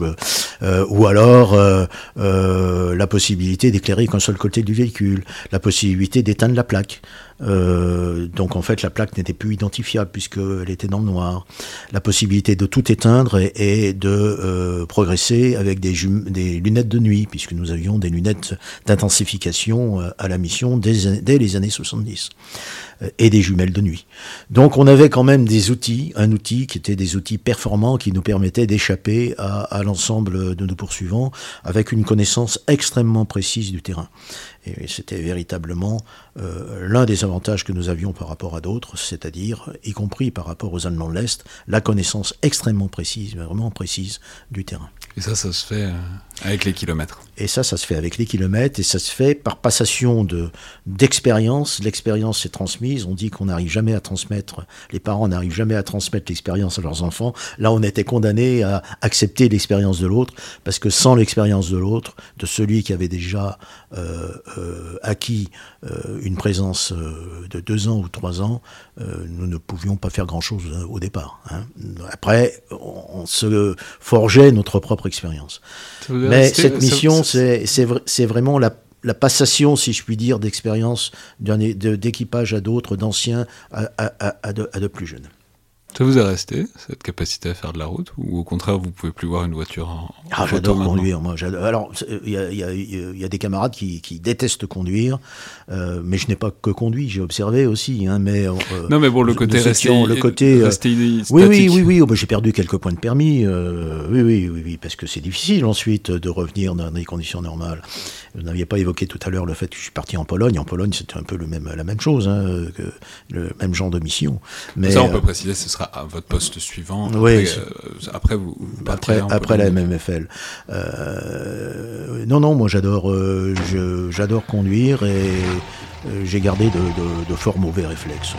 Euh, ou alors euh, euh, la possibilité d'éclairer qu'un seul côté du véhicule, la possibilité d'éteindre la plaque. Euh, donc en fait la plaque n'était plus identifiable puisqu'elle était dans le noir. La possibilité de tout éteindre et, de euh, progresser avec des, lunettes de nuit puisque nous avions des lunettes d'intensification euh, à la mission dès, les années 70 euh, et des jumelles de nuit. Donc on avait quand même des outils, un outil qui était des outils performants qui nous permettaient d'échapper à, à l'ensemble de nos poursuivants avec une connaissance extrêmement précise du terrain. Et c'était véritablement euh, l'un des avantages que nous avions par rapport à d'autres, c'est-à-dire, y compris par rapport aux Allemands de l'Est, la connaissance extrêmement précise, vraiment précise du terrain. Et ça, ça se fait euh, avec les kilomètres. Et ça, ça se fait avec les kilomètres et ça se fait par passation de d'expérience. L'expérience est transmise. On dit qu'on n'arrive jamais à transmettre, les parents n'arrivent jamais à transmettre l'expérience à leurs enfants. Là, on était condamné à accepter l'expérience de l'autre parce que sans l'expérience de l'autre, de celui qui avait déjà euh, euh, acquis euh, une présence euh, de deux ans ou trois ans, euh, nous ne pouvions pas faire grand-chose euh, au départ. hein. Après, on, on se forgeait notre propre expérience. Est Mais cette mission, c'est c'est vra- c'est vraiment la, la passation, si je puis dire, d'expérience d'un é- de- d'équipage à d'autres, d'anciens à, à- à- à de, à de plus jeunes. Ça vous est resté, cette capacité à faire de la route Ou au contraire, vous pouvez plus voir une voiture en, en Ah, j'adore conduire, moi. Alors, il y a, y y des camarades qui, qui détestent conduire, euh, mais je n'ai pas que conduit, j'ai observé aussi. Hein, mais, euh, Non, mais bon, le côté rester, étions- le côté, euh, Oui, oui, oui, oui. Oh, bah, j'ai perdu quelques points de permis. euh, oui, oui, oui, oui, parce que c'est difficile ensuite de revenir dans des conditions normales. Vous n'aviez pas évoqué tout à l'heure le fait que je suis parti en Pologne. En Pologne, c'était un peu le même, la même chose, hein, que le même genre de mission. Mais ça, on euh, peut préciser, ce sera à votre poste suivant. Oui, après, euh, après, vous, vous après, après la. MMFL. Euh, non, non, moi j'adore, euh, j'adore conduire et euh, j'ai gardé de, de- de fort mauvais réflexes.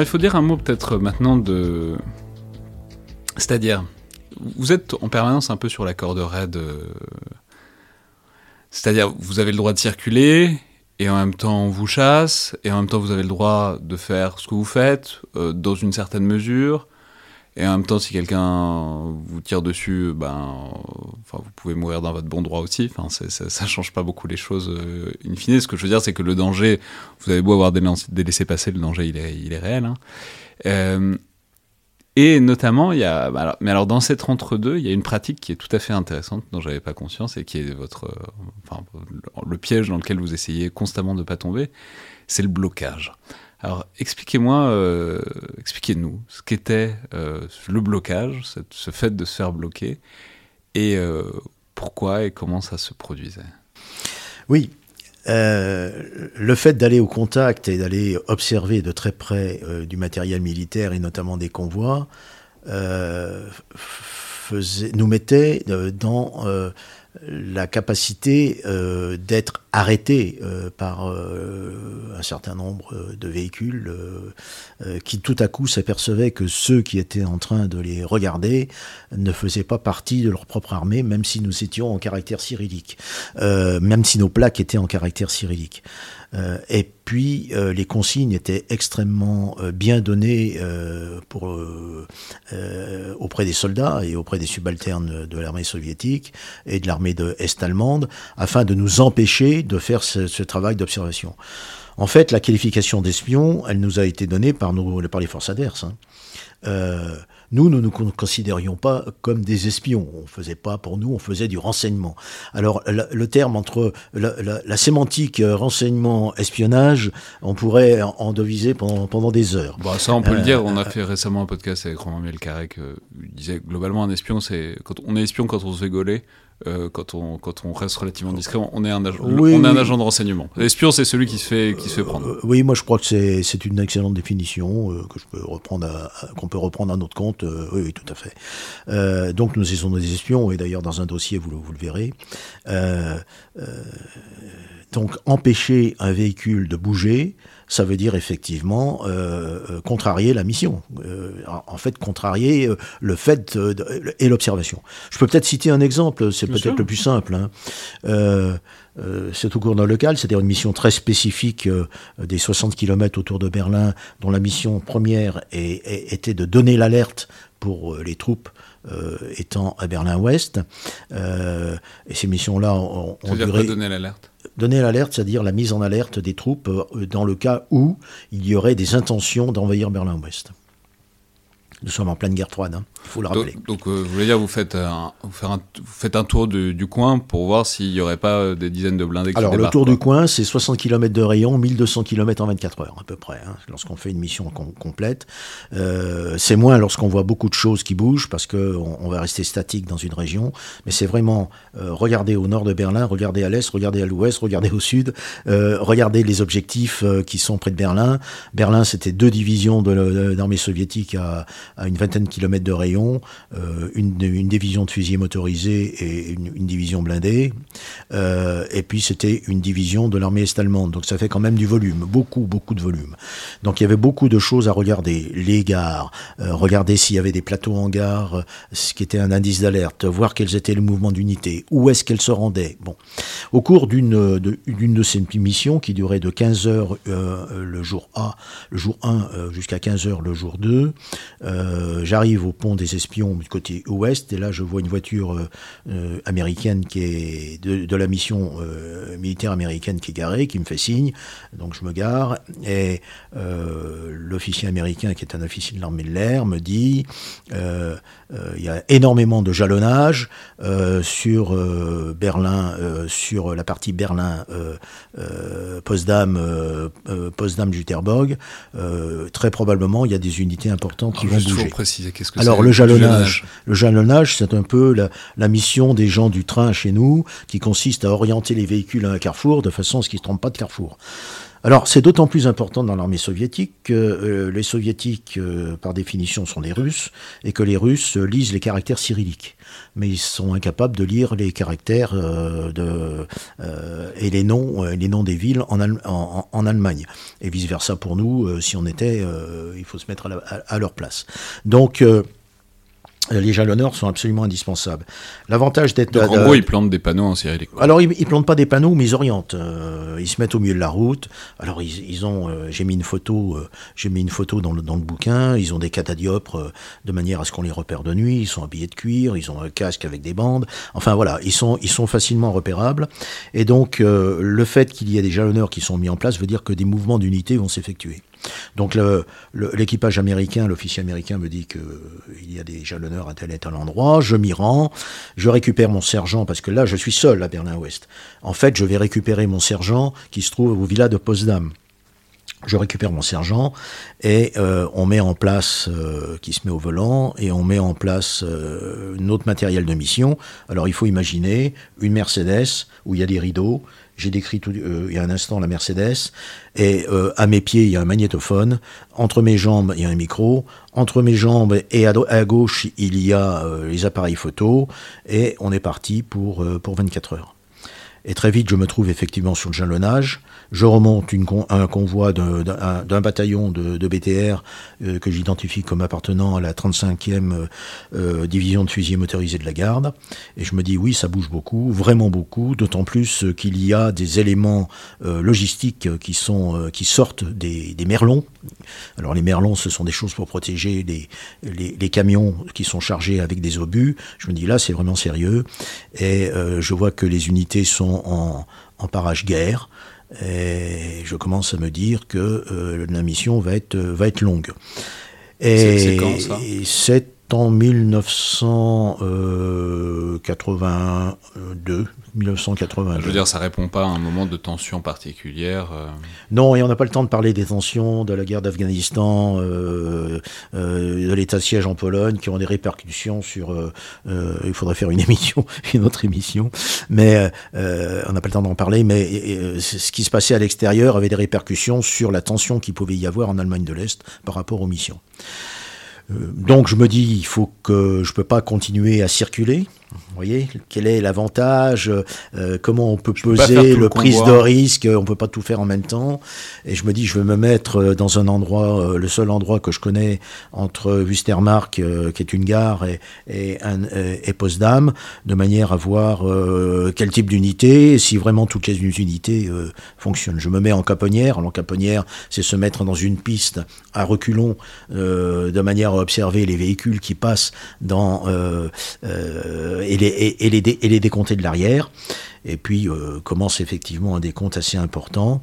Il faut dire un mot peut-être maintenant de... C'est-à-dire, vous êtes en permanence un peu sur la corde raide. euh, C'est-à-dire, vous avez le droit de circuler, et en même temps on vous chasse, et en même temps vous avez le droit de faire ce que vous faites, euh, dans une certaine mesure, et en même temps si quelqu'un vous tire dessus, ben, enfin, vous pouvez mourir dans votre bon droit aussi, enfin, c'est- ça change pas beaucoup les choses euh, in fine. Ce que je veux dire, c'est que le danger, vous avez beau avoir des, laissés-passer, le danger il est, il est réel. hein. Euh, et notamment, il y a, bah alors- mais alors dans cet entre-deux, il y a une pratique qui est tout à fait intéressante, dont j'avais pas conscience, et qui est votre, enfin, le, piège dans lequel vous essayez constamment de pas tomber, c'est le blocage. Alors, expliquez-moi, euh, expliquez-nous ce qu'était euh, le blocage, ce fait de se faire bloquer, et euh, pourquoi et comment ça se produisait. Oui. Le fait d'aller au contact et d'aller observer de très près du matériel militaire et notamment des convois nous mettait dans la capacité euh, d'être arrêté euh, par euh, un certain nombre de véhicules qui tout à coup s'apercevaient que ceux qui étaient en train de les regarder ne faisaient pas partie de leur propre armée, même si nous étions en caractère cyrillique, même si nos plaques étaient en caractère cyrillique. Euh, et puis euh, les consignes étaient extrêmement euh, bien données auprès des soldats et auprès des subalternes de l'armée soviétique et de l'armée de Est allemande, afin de nous empêcher de faire ce, travail d'observation. En fait, la qualification d'espion, elle nous a été donnée par, les forces adverses. hein. Nous, nous ne nous considérions pas comme des espions. On faisait pas pour nous, on faisait du renseignement. Alors, le terme entre la, la- la sémantique euh, renseignement espionnage, on pourrait en, deviser pendant, pendant des heures. Bon, ça, on peut le Euh, dire. On a fait récemment un podcast avec Romain Mielcarré qui disait globalement un espion, c'est quand on est espion quand on se fait gauler. Euh, quand on quand on reste relativement discret, on est un agent, Oui, on est un agent de renseignement. L'espion, c'est celui qui se fait qui se fait prendre. Euh, oui, moi je crois que c'est une excellente définition euh, que je peux reprendre qu'on peut reprendre à notre compte. oui, oui, tout à fait. Donc nous sommes des espions et d'ailleurs dans un dossier vous le, vous le verrez. Donc empêcher un véhicule de bouger, ça veut dire effectivement euh, euh, contrarier la mission. Euh, en- fait, contrarier euh, le fait de- de- et l'observation. Je peux peut-être citer un exemple, c'est peut-être le plus simple. hein. Euh, euh, c'est au cours d'un local, c'est-à-dire une mission très spécifique euh, des 60 km autour de Berlin, dont la mission première est- est- était de donner l'alerte pour les troupes euh, étant à Berlin-Ouest. Euh, et ces missions-là ont, ont duré... pas donner l'alerte. Donner l'alerte, c'est-à-dire la mise en alerte des troupes euh, dans le cas où il y aurait des intentions d'envahir Berlin-Ouest. Nous sommes en pleine guerre froide, hein, faut le rappeler. Donc, donc, euh, vous voulez dire, vous faites un, vous faites un, vous faites un tour du, du coin pour voir s'il n'y aurait pas euh, des dizaines de blindés qui Alors, le tour quoi. du coin, c'est 60 km de rayon, 1200 km en 24 heures, à peu près, hein, lorsqu'on fait une mission com- complète. Euh, c'est moins lorsqu'on voit beaucoup de choses qui bougent, parce qu'on on va rester statique dans une région. Mais c'est vraiment euh, regarder au nord de Berlin, regarder à l'est, regarder à l'ouest, regarder au sud, regarder les objectifs qui sont près de Berlin. Berlin, c'était deux divisions de l'armée soviétique à, à une vingtaine de kilomètres de rayon, euh, une, division de fusiliers motorisés et une, division blindée. Euh, et puis c'était une division de l'armée est-allemande. Donc ça fait quand même du volume, beaucoup, beaucoup de volume. Donc il y avait beaucoup de choses à regarder. Les gares, euh, regarder s'il y avait des plateaux en gare, ce qui était un indice d'alerte, voir quels étaient les mouvements d'unité, où est-ce qu'elles se rendaient. Bon. Au cours d'une de, de ces missions qui durait de 15 heures le jour A, le jour 1 euh, jusqu'à 15 heures le jour 2, euh, j'arrive au pont des espions du côté ouest et là je vois une voiture euh, euh, américaine qui est de, la mission euh, militaire américaine qui est garée, qui me fait signe, donc je me gare et l'officier américain qui est un officier de l'armée de l'air me dit il y a énormément de jalonnage euh, sur euh, Berlin, euh, sur la partie Berlin, euh, euh, Potsdam, euh, euh, Potsdam, Jutterborg. Euh, très probablement, il y a des unités importantes qui Alors, vont bouger. préciser, qu'est-ce que Alors le jalonnage, le jalonnage, c'est un peu la, la mission des gens du train chez nous, qui consiste à orienter les véhicules à un carrefour de façon à ce qu'ils ne se trompent pas de carrefour. Alors c'est d'autant plus important dans l'armée soviétique que euh, les soviétiques, euh, par définition, sont des Russes, et que les Russes lisent les caractères cyrilliques. Mais ils sont incapables de lire les caractères de, et les noms, les noms des villes en, en, Allemagne. Et vice-versa pour nous, si on était, il faut se mettre à, à leur place. Donc les jalonneurs sont absolument indispensables. L'avantage d'être. en gros, ils plantent des panneaux en cyrillique. Alors, ils, ne plantent pas des panneaux, mais ils orientent. Euh, ils se mettent au milieu de la route. Alors, ils, ont. Euh, j'ai mis une photo. Euh, j'ai mis une photo dans le, dans le bouquin. Ils ont des catadiopres de manière à ce qu'on les repère de nuit. Ils sont habillés de cuir. Ils ont un casque avec des bandes. Enfin, voilà. Ils sont, ils sont facilement repérables. Et donc, le fait qu'il y ait des jalonneurs qui sont mis en place veut dire que des mouvements d'unité vont s'effectuer. Donc l'équipage américain, l'officier américain me dit qu'il y a des jalonneurs à tel et tel endroit, je m'y rends, je récupère mon sergent, parce que là je suis seul à Berlin-Ouest. En fait, je vais récupérer mon sergent qui se trouve au villa de Potsdam. Je récupère mon sergent et euh, on met en place, euh, qui se met au volant, et on met en place euh, notre matériel de mission. Alors il faut imaginer une Mercedes où il y a des rideaux, j'ai décrit tout, il y a un instant la Mercedes, et à mes pieds, il y a un magnétophone, entre mes jambes, il y a un micro, entre mes jambes et à, gauche, il y a les appareils photo, et on est parti pour, pour 24 heures. Et très vite, je me trouve effectivement sur le jalonnage. Je remonte un convoi d'un bataillon de, BTR euh, que j'identifie comme appartenant à la 35e euh, euh, division de fusiliers motorisés de la garde. Et je me dis, oui, ça bouge beaucoup, vraiment beaucoup, d'autant plus qu'il y a des éléments logistiques qui, sortent des, merlons. Alors les merlons, ce sont des choses pour protéger les, les, camions qui sont chargés avec des obus. Je me dis, là, c'est vraiment sérieux. Et je vois que les unités sont en, en parage guerre. Et je commence à me dire que euh, la mission va être, va être longue. C'est quand ça? En 1982, 1982. Je veux dire, ça répond pas à un moment de tension particulière. Euh. Non, et on n'a pas le temps de parler des tensions, de la guerre d'Afghanistan, euh, euh, de l'état de siège en Pologne, qui ont des répercussions sur. il faudrait faire une émission, une autre émission, mais on n'a pas le temps d'en parler. Mais ce qui se passait à l'extérieur avait des répercussions sur la tension qu'il pouvait y avoir en Allemagne de l'Est par rapport aux missions. Euh, donc je me dis, il faut que je peux pas continuer à circuler. Vous voyez, quel est l'avantage euh, Comment on peut peser le, prise de risque On peut pas tout faire en même temps. Et je me dis, je vais me mettre euh, dans un endroit, euh, le seul endroit que je connais entre Wustermark, qui est une gare, et, et, et Postdam, de manière à voir quel type d'unité, si vraiment toutes les unités fonctionnent. Je me mets en caponnière. En caponnière, c'est se mettre dans une piste à reculons, de manière à observer les véhicules qui passent dans et les, et, les, et les de l'arrière. Et puis euh, commence effectivement un décompte assez important.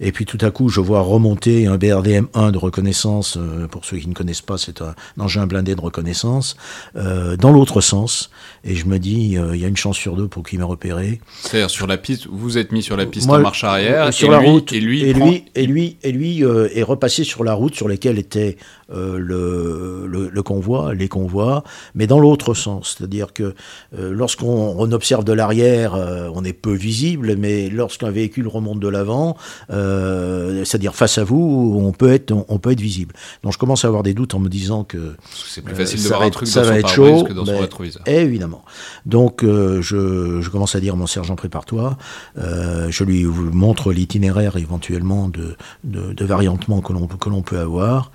Et puis tout à coup, je vois remonter un BRDM-1 de reconnaissance. Euh, pour ceux qui ne connaissent pas, c'est un, engin blindé de reconnaissance euh, dans l'autre sens. Et je me dis, il y a une chance sur deux pour qu'il m'ait repéré. C'est-à-dire sur la piste, vous êtes mis sur la piste en marche arrière, sur la route, et lui, et lui, et lui, et lui est repassé sur la route sur laquelle était le, le, convoi, les convois, mais dans l'autre sens. C'est-à-dire que lorsqu'on observe de l'arrière, on est peu visible, mais lorsqu'un véhicule remonte de l'avant, euh, c'est-à-dire face à vous, on peut être, on, peut être visible. Donc je commence à avoir des doutes en me disant que c'est plus facile de voir un truc ça dans va être chaud, que dans son rétroviseur. Évidemment. Donc euh, je, commence à dire mon sergent prépare-toi. Euh, je lui montre l'itinéraire éventuellement de, de, variantement que l'on que l'on peut avoir.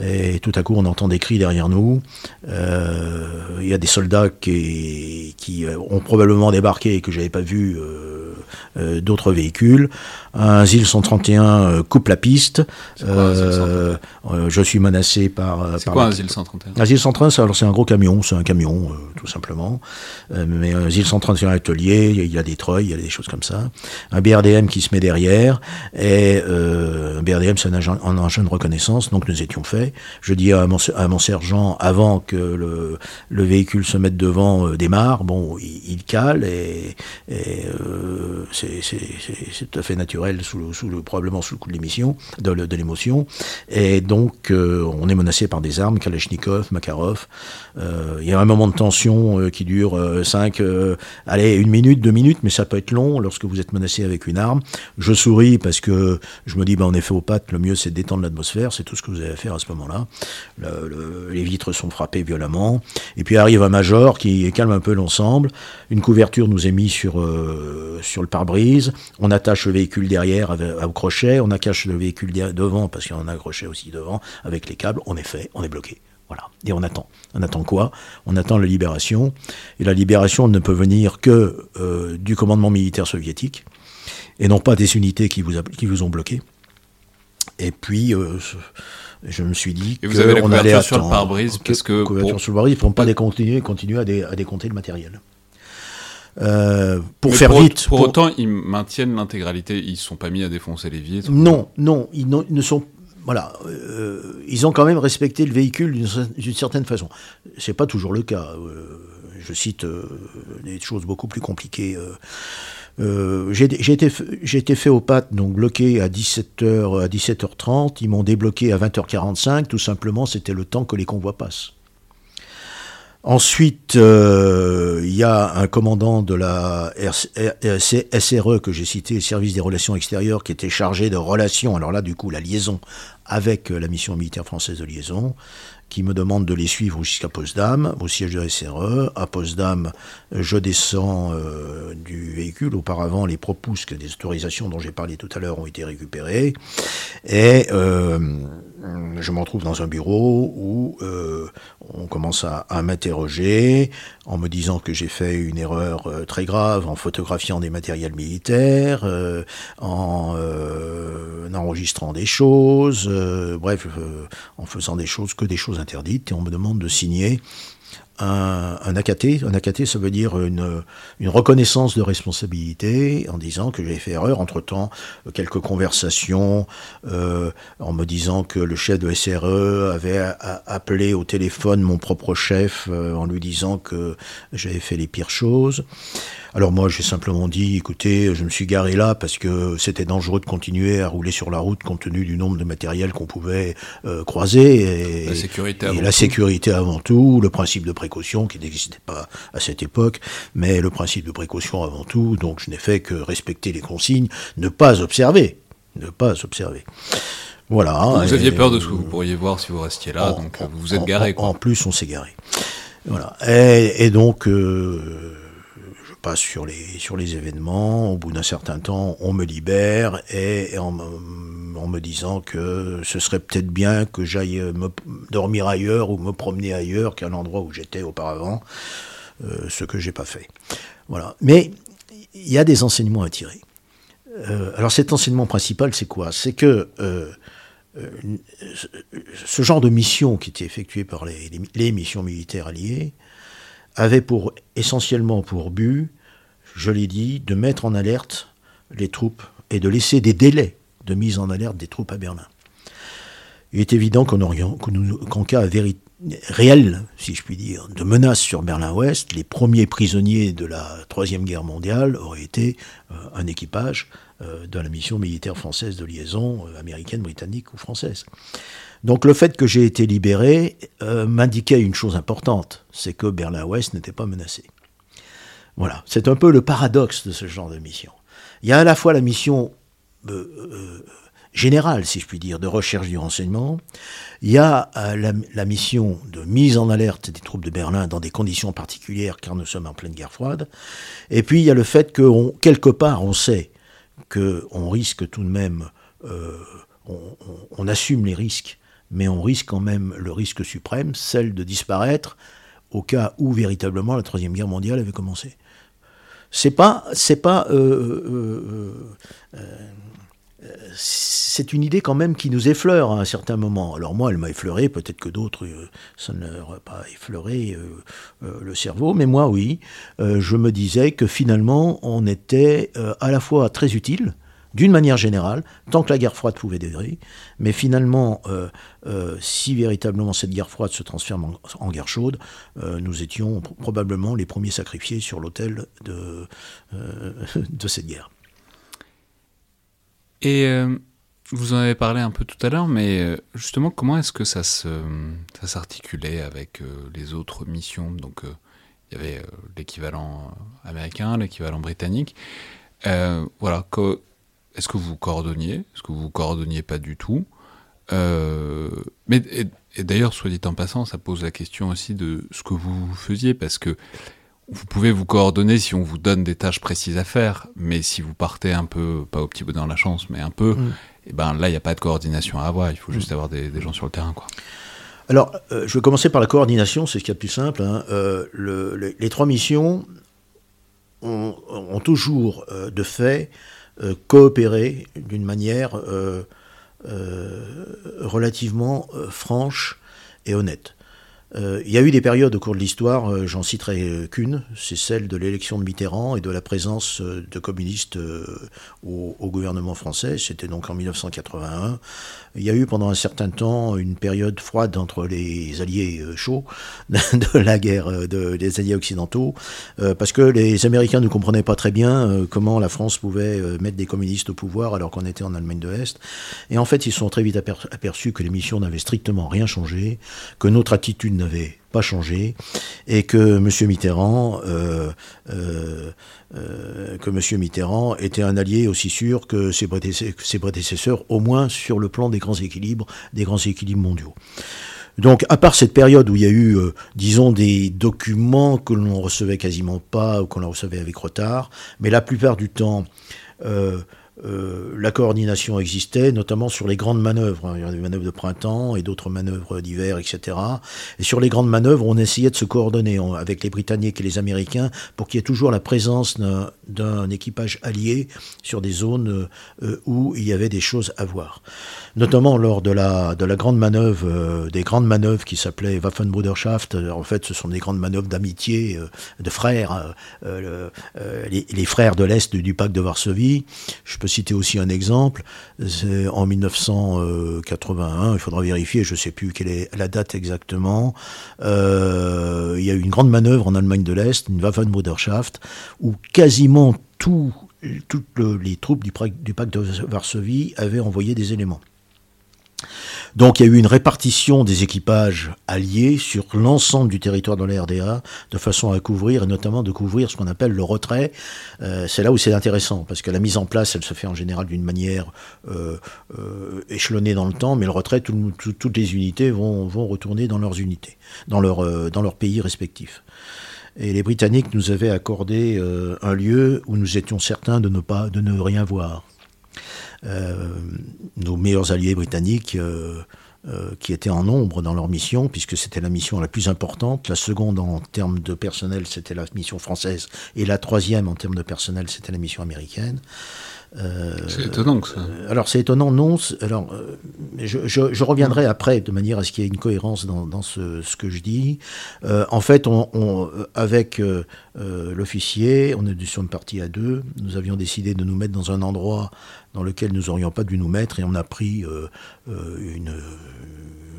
Et tout à coup, on entend des cris derrière nous. Euh, il y a des soldats qui, qui, ont probablement débarqué et que j'avais pas vu euh, euh, d'autres véhicules. Un ZIL 131 euh, coupe la piste. Euh, je suis menacé par. C'est quoi un ZIL 131 Un ZIL 131, c'est un gros camion, c'est un camion, tout simplement. mais un ZIL 131 atelier, il y a des treuils, il y a des choses comme ça. Un BRDM qui se met derrière. Et un BRDM, c'est un, un, engin de reconnaissance, donc nous étions faits. Je dis à mon, à mon sergent, avant que le, le véhicule se mette devant, démarre, bon, il, cale et, et c'est tout à fait naturel, sous sous le, probablement sous le coup de l'émission, de, l'émotion. Et donc, on est menacé par des armes, Kalachnikov, Makarov. Il y a un moment de tension qui dure 5, allez, une minute, deux minutes, mais ça peut être long lorsque vous êtes menacé avec une arme. Je souris parce que je me dis, bah, en effet, aux pattes, le mieux c'est de détendre l'atmosphère, c'est tout ce que vous avez à faire à ce moment-là. les vitres sont frappées violemment. Et puis arrive un major qui calme un peu l'ensemble. Une couverture nous est mise sur, euh, sur le pare-brise. On attache le véhicule derrière au crochet. On attache le véhicule devant parce qu'il y en a un crochet aussi devant avec les câbles. On est fait, on est bloqué. Voilà. Et on attend. On attend quoi? On attend la libération. Et la libération ne peut venir que euh, du commandement militaire soviétique et non pas des unités qui vous, qui vous ont bloqué. Et puis, euh, je me suis dit et vous avez la couverture sur le pare-brise parce que couverture sur le pare-brise, ils ne pas continuer à, dé, à, décompter le matériel. Euh, pour faire vite. Pour, autant, ils maintiennent l'intégralité. Ils ne sont pas mis à défoncer les vitres. Non, non, ils, ne sont. Voilà, euh, ils ont quand même respecté le véhicule d'une certaine façon. C'est pas toujours le cas. je cite des choses beaucoup plus compliquées. Euh, j'ai été, été, fait au pat, donc bloqué à 17h, à 17h30. Ils m'ont débloqué à 20h45. Tout simplement, c'était le temps que les convois passent. Ensuite, euh, il y a un commandant de la SRE que j'ai cité, Service des Relations Extérieures, qui était chargé de relations, alors là, du coup, la liaison avec la mission militaire française de liaison, qui me demande de les suivre jusqu'à Potsdam, au siège de SRE. À Potsdam, je descends euh, du véhicule. Auparavant, les propusques des autorisations dont j'ai parlé tout à l'heure ont été récupérés. Et euh, je me retrouve dans un bureau où euh, on commence à, m'interroger en me disant que j'ai fait une erreur très grave en photographiant des matériels militaires, en enregistrant des choses, bref, en faisant des choses que des choses interdites et on me demande de signer un, un AKT. Un AKT, ça veut dire une, une reconnaissance de responsabilité en disant que j'ai fait erreur. Entre-temps, quelques conversations euh, en me disant que le chef de SRE avait appelé au téléphone mon propre chef euh, en lui disant que j'avais fait les pires choses. Alors moi, j'ai simplement dit, écoutez, je me suis garé là parce que c'était dangereux de continuer à rouler sur la route compte tenu du nombre de matériel qu'on pouvait euh, croiser. Et, la sécurité avant et la sécurité avant tout, le principe de précaution qui n'existait pas à cette époque, mais le principe de précaution avant tout. Donc je n'ai fait que respecter les consignes, ne pas observer, ne pas observer. Voilà. Vous aviez peur de ce que vous pourriez voir si vous restiez là, donc vous vous êtes garé. En, plus, on s'est garé. Voilà. Et, donc. Euh, passe sur les, sur les événements. Au bout d'un certain temps, on me libère et, en, me disant que ce serait peut-être bien que j'aille me dormir ailleurs ou me promener ailleurs qu'à l'endroit où j'étais auparavant, euh, ce que j'ai pas fait. Voilà. Mais il y a des enseignements à tirer. Euh, alors cet enseignement principal, c'est quoi? C'est que euh, ce genre de mission qui était effectuée par les, les missions militaires alliées, avait pour, essentiellement pour but, je l'ai dit, de mettre en alerte les troupes et de laisser des délais de mise en alerte des troupes à Berlin. Il est évident qu'en cas réel, si je puis dire, de menace sur Berlin-Ouest, les premiers prisonniers de la Troisième Guerre mondiale auraient été euh, un équipage euh, de la mission militaire française de liaison euh, américaine, britannique ou française. Donc le fait que j'ai été libéré euh, m'indiquait une chose importante, c'est que Berlin-Ouest n'était pas menacé. Voilà, c'est un peu le paradoxe de ce genre de mission. Il y a à la fois la mission euh, euh, générale, si je puis dire, de recherche du renseignement, il y a la, mission de mise en alerte des troupes de Berlin dans des conditions particulières car nous sommes en pleine guerre froide, et puis il y a le fait que quelque part on sait qu'on risque tout de même, on assume les risques mais on risque quand même le risque suprême, celle de disparaître au cas où véritablement la Troisième Guerre mondiale avait commencé. C'est pas, c'est pas, euh, euh, euh, c'est une idée quand même qui nous effleure à un certain moment. Alors moi, elle m'a effleuré, peut-être que d'autres, ça ne leur a pas effleuré le cerveau, mais moi, oui. je me disais que finalement, on était à la fois très utile d'une manière générale, tant que la guerre froide pouvait durer. Mais finalement, si véritablement cette guerre froide se transforme en, guerre chaude, nous étions probablement les premiers sacrifiés sur l'autel de, cette guerre. Et vous en avez parlé un peu tout à l'heure, mais euh, justement, comment est-ce que ça s'articulait avec euh, les autres missions? Donc, euh, il y avait l'équivalent américain, l'équivalent britannique. voilà, est-ce que vous coordonniez? Est-ce que vous coordonniez pas du tout? Mais et d'ailleurs, soit dit en passant, ça pose la question aussi de ce que vous faisiez, parce que vous pouvez vous coordonner si on vous donne des tâches précises à faire, mais si vous partez un peu, pas au petit bout dans la chance, mais un peu, mm. et eh ben là, il n'y a pas de coordination à avoir, il faut juste mm. avoir des, gens sur le terrain. Quoi. Alors, euh, je vais commencer par la coordination, c'est ce qu'il y a de plus simple. Hein. Euh, les, trois missions ont, toujours, euh, de fait, coopéré d'une manière relativement franche et honnête. Euh, il y a eu des périodes au cours de l'histoire, euh, j'en citerai qu'une, c'est celle de l'élection de Mitterrand et de la présence euh, de communistes au, gouvernement français, c'était donc en 1981. Il y a eu pendant un certain temps une période froide entre les alliés chauds de la guerre des alliés occidentaux, parce que les Américains ne comprenaient pas très bien comment la France pouvait mettre des communistes au pouvoir alors qu'on était en Allemagne de l'Est. Et en fait, ils se sont très vite aperçus que les missions n'avaient strictement rien changé, que notre attitude n'avait pas changé et que M. Mitterrand, euh, euh, euh. Mitterrand était un allié aussi sûr que ses prédécesseurs, au moins sur le plan des grands équilibres, des grands équilibres mondiaux. Donc, à part cette période où il y a eu, disons, des documents que l'on recevait quasiment pas ou qu'on recevait avec retard, mais la plupart du temps, la coordination existait, notamment sur les grandes manœuvres. Hein. Il y avait des manœuvres de printemps et d'autres manœuvres d'hiver, etc. Et sur les grandes manœuvres, on essayait de se coordonner avec les Britanniques et les Américains pour qu'il y ait toujours la présence d'un équipage allié sur des zones euh, où il y avait des choses à voir. Notamment lors de la, de la grande manœuvre, euh, des grandes manœuvres qui s'appelaient Waffenbruderschaft. En fait, ce sont des grandes manœuvres d'amitié, de frères, les, les, frères de l'Est du pacte de Varsovie. Je peux citer aussi un exemple. En 1981, il faudra vérifier, je ne sais plus quelle est la date exactement. Euh, il y a eu une grande manœuvre en Allemagne de l'Est, une Waffenbruderschaft, où quasiment toutes les troupes du pacte de Varsovie avaient envoyé des éléments. Donc il y a eu une répartition des équipages alliés sur l'ensemble du territoire de la RDA, de façon à couvrir, et notamment de couvrir ce qu'on appelle le retrait. Euh, c'est là où c'est intéressant, parce que la mise en place, elle se fait en général d'une manière euh, euh, échelonnée dans le temps, mais le retrait, toutes les unités vont, retourner dans leurs unités, dans leur, dans leur pays respectifs. Et les Britanniques nous avaient accordé un lieu où nous étions certains de ne rien voir. Euh, nos meilleurs alliés britanniques euh, euh, qui étaient en nombre dans leur mission, puisque c'était la mission la plus importante. La seconde en termes de personnel, c'était la mission française, et la troisième en termes de personnel, c'était la mission américaine. Euh, c'est étonnant que ça. Euh, alors c'est étonnant, non. Alors euh, je, reviendrai après de manière à ce qu'il y ait une cohérence dans, ce, que je dis. en fait, on, avec l'officier, on est sur une partie à deux. Nous avions décidé de nous mettre dans un endroit dans lequel nous n'aurions pas dû nous mettre et on a pris une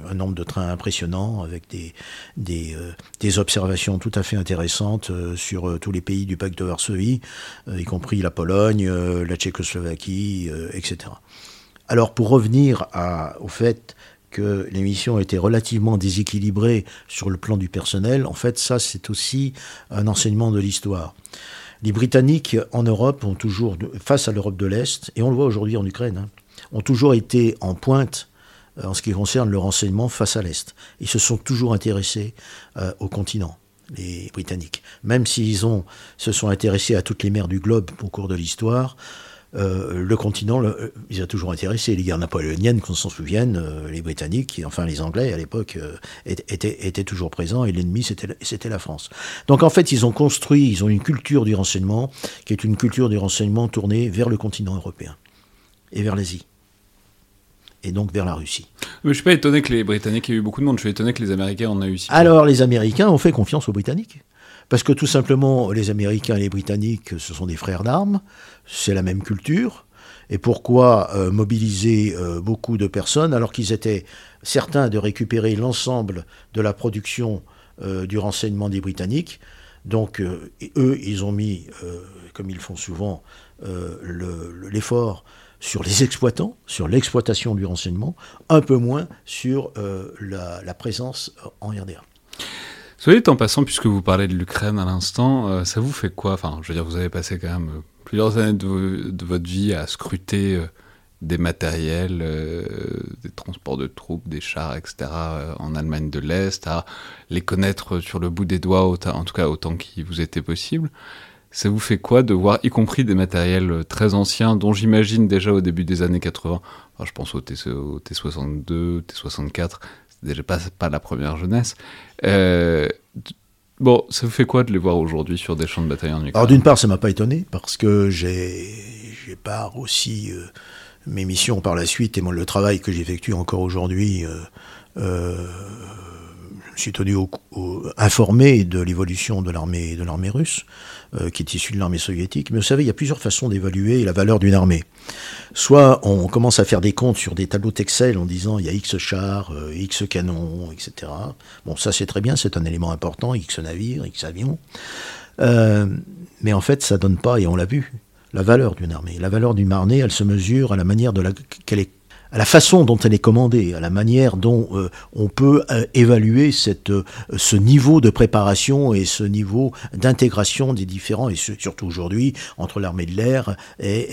un nombre de trains impressionnant avec des, des, euh, observations tout à fait intéressantes euh, sur euh, tous les pays du pacte de Varsovie, y compris la Pologne, la Tchécoslovaquie, etc. Alors pour revenir au fait que l'émission était relativement déséquilibrée sur le plan du personnel, en fait ça c'est aussi un enseignement de l'histoire. Les Britanniques en Europe ont toujours, face à l'Europe de l'Est, et on le voit aujourd'hui en Ukraine, hein, ont toujours été en pointe en ce qui concerne le renseignement face à l'Est. Ils se sont toujours intéressés euh, au continent les Britanniques. Même s'ils ont, se sont intéressés à toutes les mers du globe au cours de l'histoire, euh, le continent, ils ont toujours intéressé. Les guerres napoléoniennes, qu'on s'en souvienne, les Britanniques, enfin les Anglais à l'époque, étaient, étaient, toujours présents et l'ennemi, c'était la France. Donc en fait, ils ont construit, ils ont une culture du renseignement qui est une culture du renseignement tournée vers le continent européen et vers l'Asie et donc vers la Russie. Mais je suis pas étonné que les Britanniques aient eu beaucoup de monde, je suis étonné que les Américains en aient eu si Alors les Américains ont fait confiance aux Britanniques. Parce que tout simplement, les Américains et les Britanniques, ce sont des frères d'armes, c'est la même culture, Et pourquoi mobiliser beaucoup de personnes alors qu'ils étaient certains de récupérer l'ensemble de la production du renseignement des Britanniques. Donc, eux, ils ont mis, comme ils font souvent, l'effort sur les exploitants, sur l'exploitation du renseignement, un peu moins sur euh, la, présence en RDA. Soyez en passant, puisque vous parlez de l'Ukraine à l'instant, euh, ça vous fait quoi? Enfin, je veux dire, vous avez passé quand même plusieurs années de, votre vie à scruter euh, des matériels, des transports de troupes, des chars, etc., en Allemagne de l'Est, à les connaître sur le bout des doigts, en tout cas autant qu'il vous était possible. Ça vous fait quoi de voir, y compris des matériels euh, très anciens, dont j'imagine déjà au début des années 80, je pense au, T, 62 T64, c'est déjà pas, pas la première jeunesse. Euh, bon, ça vous fait quoi de les voir aujourd'hui sur des champs de bataille en Ukraine? Alors d'une part, ça m'a pas étonné, parce que j'ai part aussi euh, mes missions par la suite et moi, le travail que j'effectue encore aujourd'hui je suis tenu informé de l'évolution de l'armée de l'armée russe, euh, qui est issue de l'armée soviétique. Mais vous savez, il y a plusieurs façons d'évaluer la valeur d'une armée. Soit on commence à faire des comptes sur des tableaux Excel en disant il y a X chars, euh, X canons, etc. Bon, ça c'est très bien, c'est un élément important, X navires, X avions. Euh, mais en fait, ça donne pas, et on l'a vu, la valeur d'une armée. La valeur d'une armée, elle se mesure à la manière de la, qu'elle est à la façon dont elle est commandée, à la manière dont euh, on peut euh, évaluer cette, euh, ce niveau de préparation et ce niveau d'intégration des différents, et surtout aujourd'hui, entre l'armée de l'air et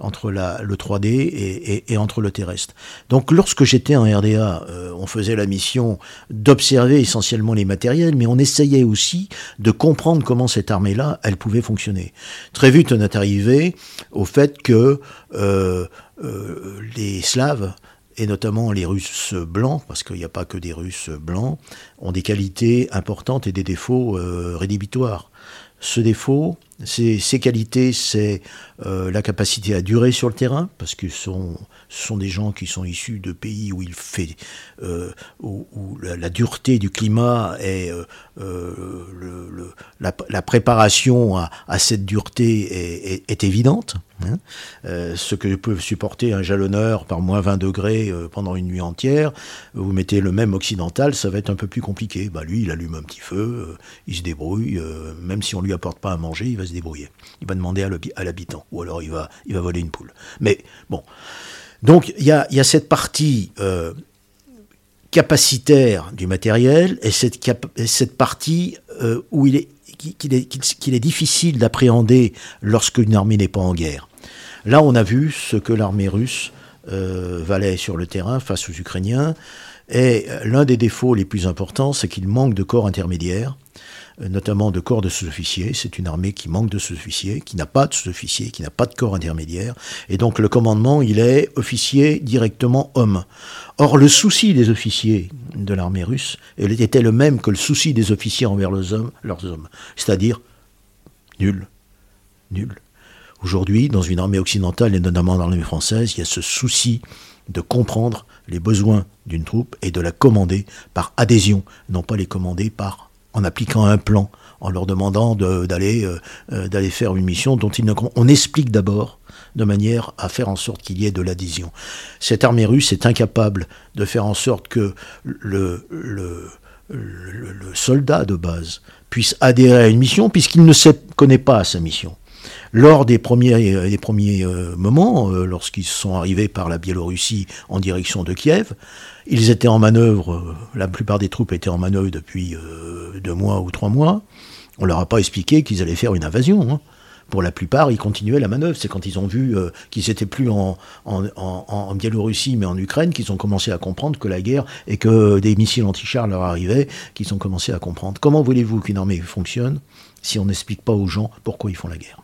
entre la, le 3D et, et, entre le terrestre. Donc lorsque j'étais en RDA, on faisait la mission d'observer essentiellement les matériels, mais on essayait aussi de comprendre comment cette armée-là, elle pouvait fonctionner. Très vite, on est arrivé au fait que euh, les Slaves, et notamment les Russes blancs, parce qu'il n'y a pas que des Russes blancs, ont des qualités importantes et des défauts euh, rédhibitoires. Ce défaut, ces, qualités, c'est euh, la capacité à durer sur le terrain, parce que sont, ce sont des gens qui sont issus de pays où il fait, euh, où, la, dureté du climat et euh, la, préparation à, cette dureté est, évidente. Hein. ce que peut supporter un jalonneur par moins 20 degrés pendant une nuit entière, vous mettez le même occidental, ça va être un peu plus compliqué. Bah, lui, il allume un petit feu, il se débrouille, même si on lui apporte pas à manger, il va se débrouiller. Il va demander à l'habitant, ou alors il va, voler une poule. Mais bon. Donc il y a, cette partie euh, capacitaire du matériel et cette, cette partie euh, où il est, qu'il est, difficile d'appréhender lorsqu'une armée n'est pas en guerre. Là, on a vu ce que l'armée russe euh, valait sur le terrain face aux Ukrainiens. Et l'un des défauts les plus importants, c'est qu'il manque de corps intermédiaires. Euh, notamment de corps de sous-officiers. C'est une armée qui manque de sous-officiers, qui n'a pas de sous-officiers, qui n'a pas de corps intermédiaire. Et donc le commandement, il est officier directement homme. Or, le souci des officiers de l'armée russe était le même que le souci des officiers envers leurs hommes, leurs hommes. c'est-à-dire nul, nul. Aujourd'hui, dans une armée occidentale et notamment dans l'armée française, il y a ce souci de comprendre les besoins d'une troupe et de la commander par adhésion, non pas les commander par en appliquant un plan, en leur demandant d'aller euh, euh, d'aller faire une mission dont ils ne on explique d'abord de manière à faire en sorte qu'il y ait de l'adhésion. Cette armée russe est incapable de faire en sorte que le, soldat de base puisse adhérer à une mission puisqu'il ne connaît pas sa mission. Lors des premiers, des premiers euh, moments, lorsqu'ils sont arrivés par la Biélorussie en direction de Kiev, ils étaient en manœuvre, euh, la plupart des troupes étaient en manœuvre depuis euh, deux mois ou trois mois. On leur a pas expliqué qu'ils allaient faire une invasion. Hein. Pour la plupart, ils continuaient la manœuvre. C'est quand ils ont vu euh, qu'ils n'étaient plus en, Biélorussie mais en Ukraine qu'ils ont commencé à comprendre que la guerre et que des missiles anti-chars leur arrivaient, qu'ils ont commencé à comprendre. Comment voulez-vous qu'une armée fonctionne si on n'explique pas aux gens pourquoi ils font la guerre?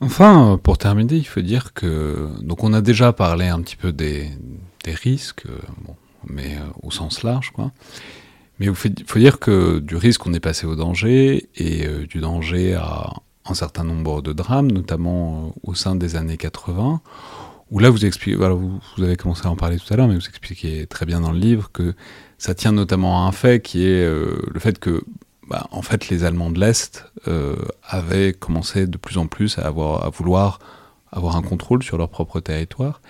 Enfin, pour terminer, il faut dire que donc on a déjà parlé un petit peu des, des risques, euh, bon, mais euh, au sens large, quoi. Mais il faut, dire que du risque, on est passé au danger, et euh, du danger à un certain nombre de drames, notamment au sein des années 80, où là, vous, expliquez, voilà, vous, avez commencé à en parler tout à l'heure, mais vous expliquez très bien dans le livre que ça tient notamment à un fait qui est le fait que, bah, en fait, les Allemands de l'Est avaient commencé de plus en plus à, avoir, à vouloir avoir un contrôle sur leur propre territoire,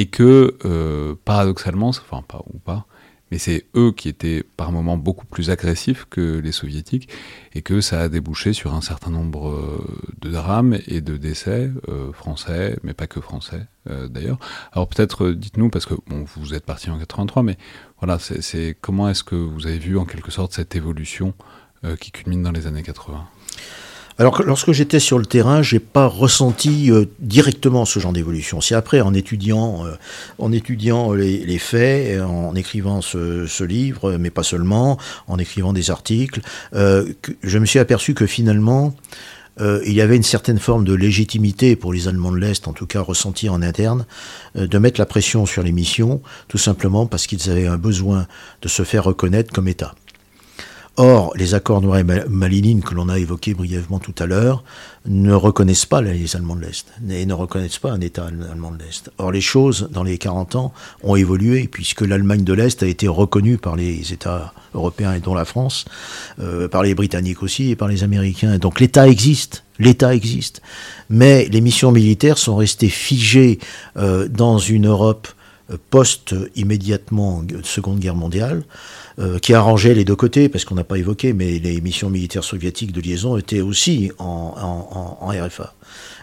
et que, euh, paradoxalement, enfin pas ou pas, mais c'est eux qui étaient par moments beaucoup plus agressifs que les soviétiques, et que ça a débouché sur un certain nombre euh, de drames et de décès euh, français, mais pas que français d'ailleurs. Alors peut-être dites-nous, parce que vous êtes parti en 83, mais voilà, c'est comment est-ce que vous avez vu en quelque sorte cette évolution qui culmine dans les années 80 alors lorsque j'étais sur le terrain, j'ai pas ressenti euh, directement ce genre d'évolution. C'est après, en étudiant, euh, en étudiant les, faits, en écrivant ce, livre, mais pas seulement, en écrivant des articles, euh, que je me suis aperçu que finalement, il y avait une certaine forme de légitimité pour les Allemands de l'Est, en tout cas ressentie en interne, de mettre la pression sur les missions, tout simplement parce qu'ils avaient un besoin de se faire reconnaître comme État. Or, les accords noir et malinines que l'on a évoqués brièvement tout à l'heure ne reconnaissent pas les Allemands de l'Est et ne reconnaissent pas un État allemand de l'Est. Or, les choses, dans les 40 ans, ont évolué puisque l'Allemagne de l'Est a été reconnue par les États européens et dont la France, euh, par les Britanniques aussi et par les Américains. Donc l'État existe, l'État existe. Mais les missions militaires sont restées figées euh, dans une Europe post-immédiatement Seconde Guerre mondiale, euh, qui arrangeait les deux côtés, parce qu'on n'a pas évoqué, mais les missions militaires soviétiques de liaison étaient aussi en, RFA.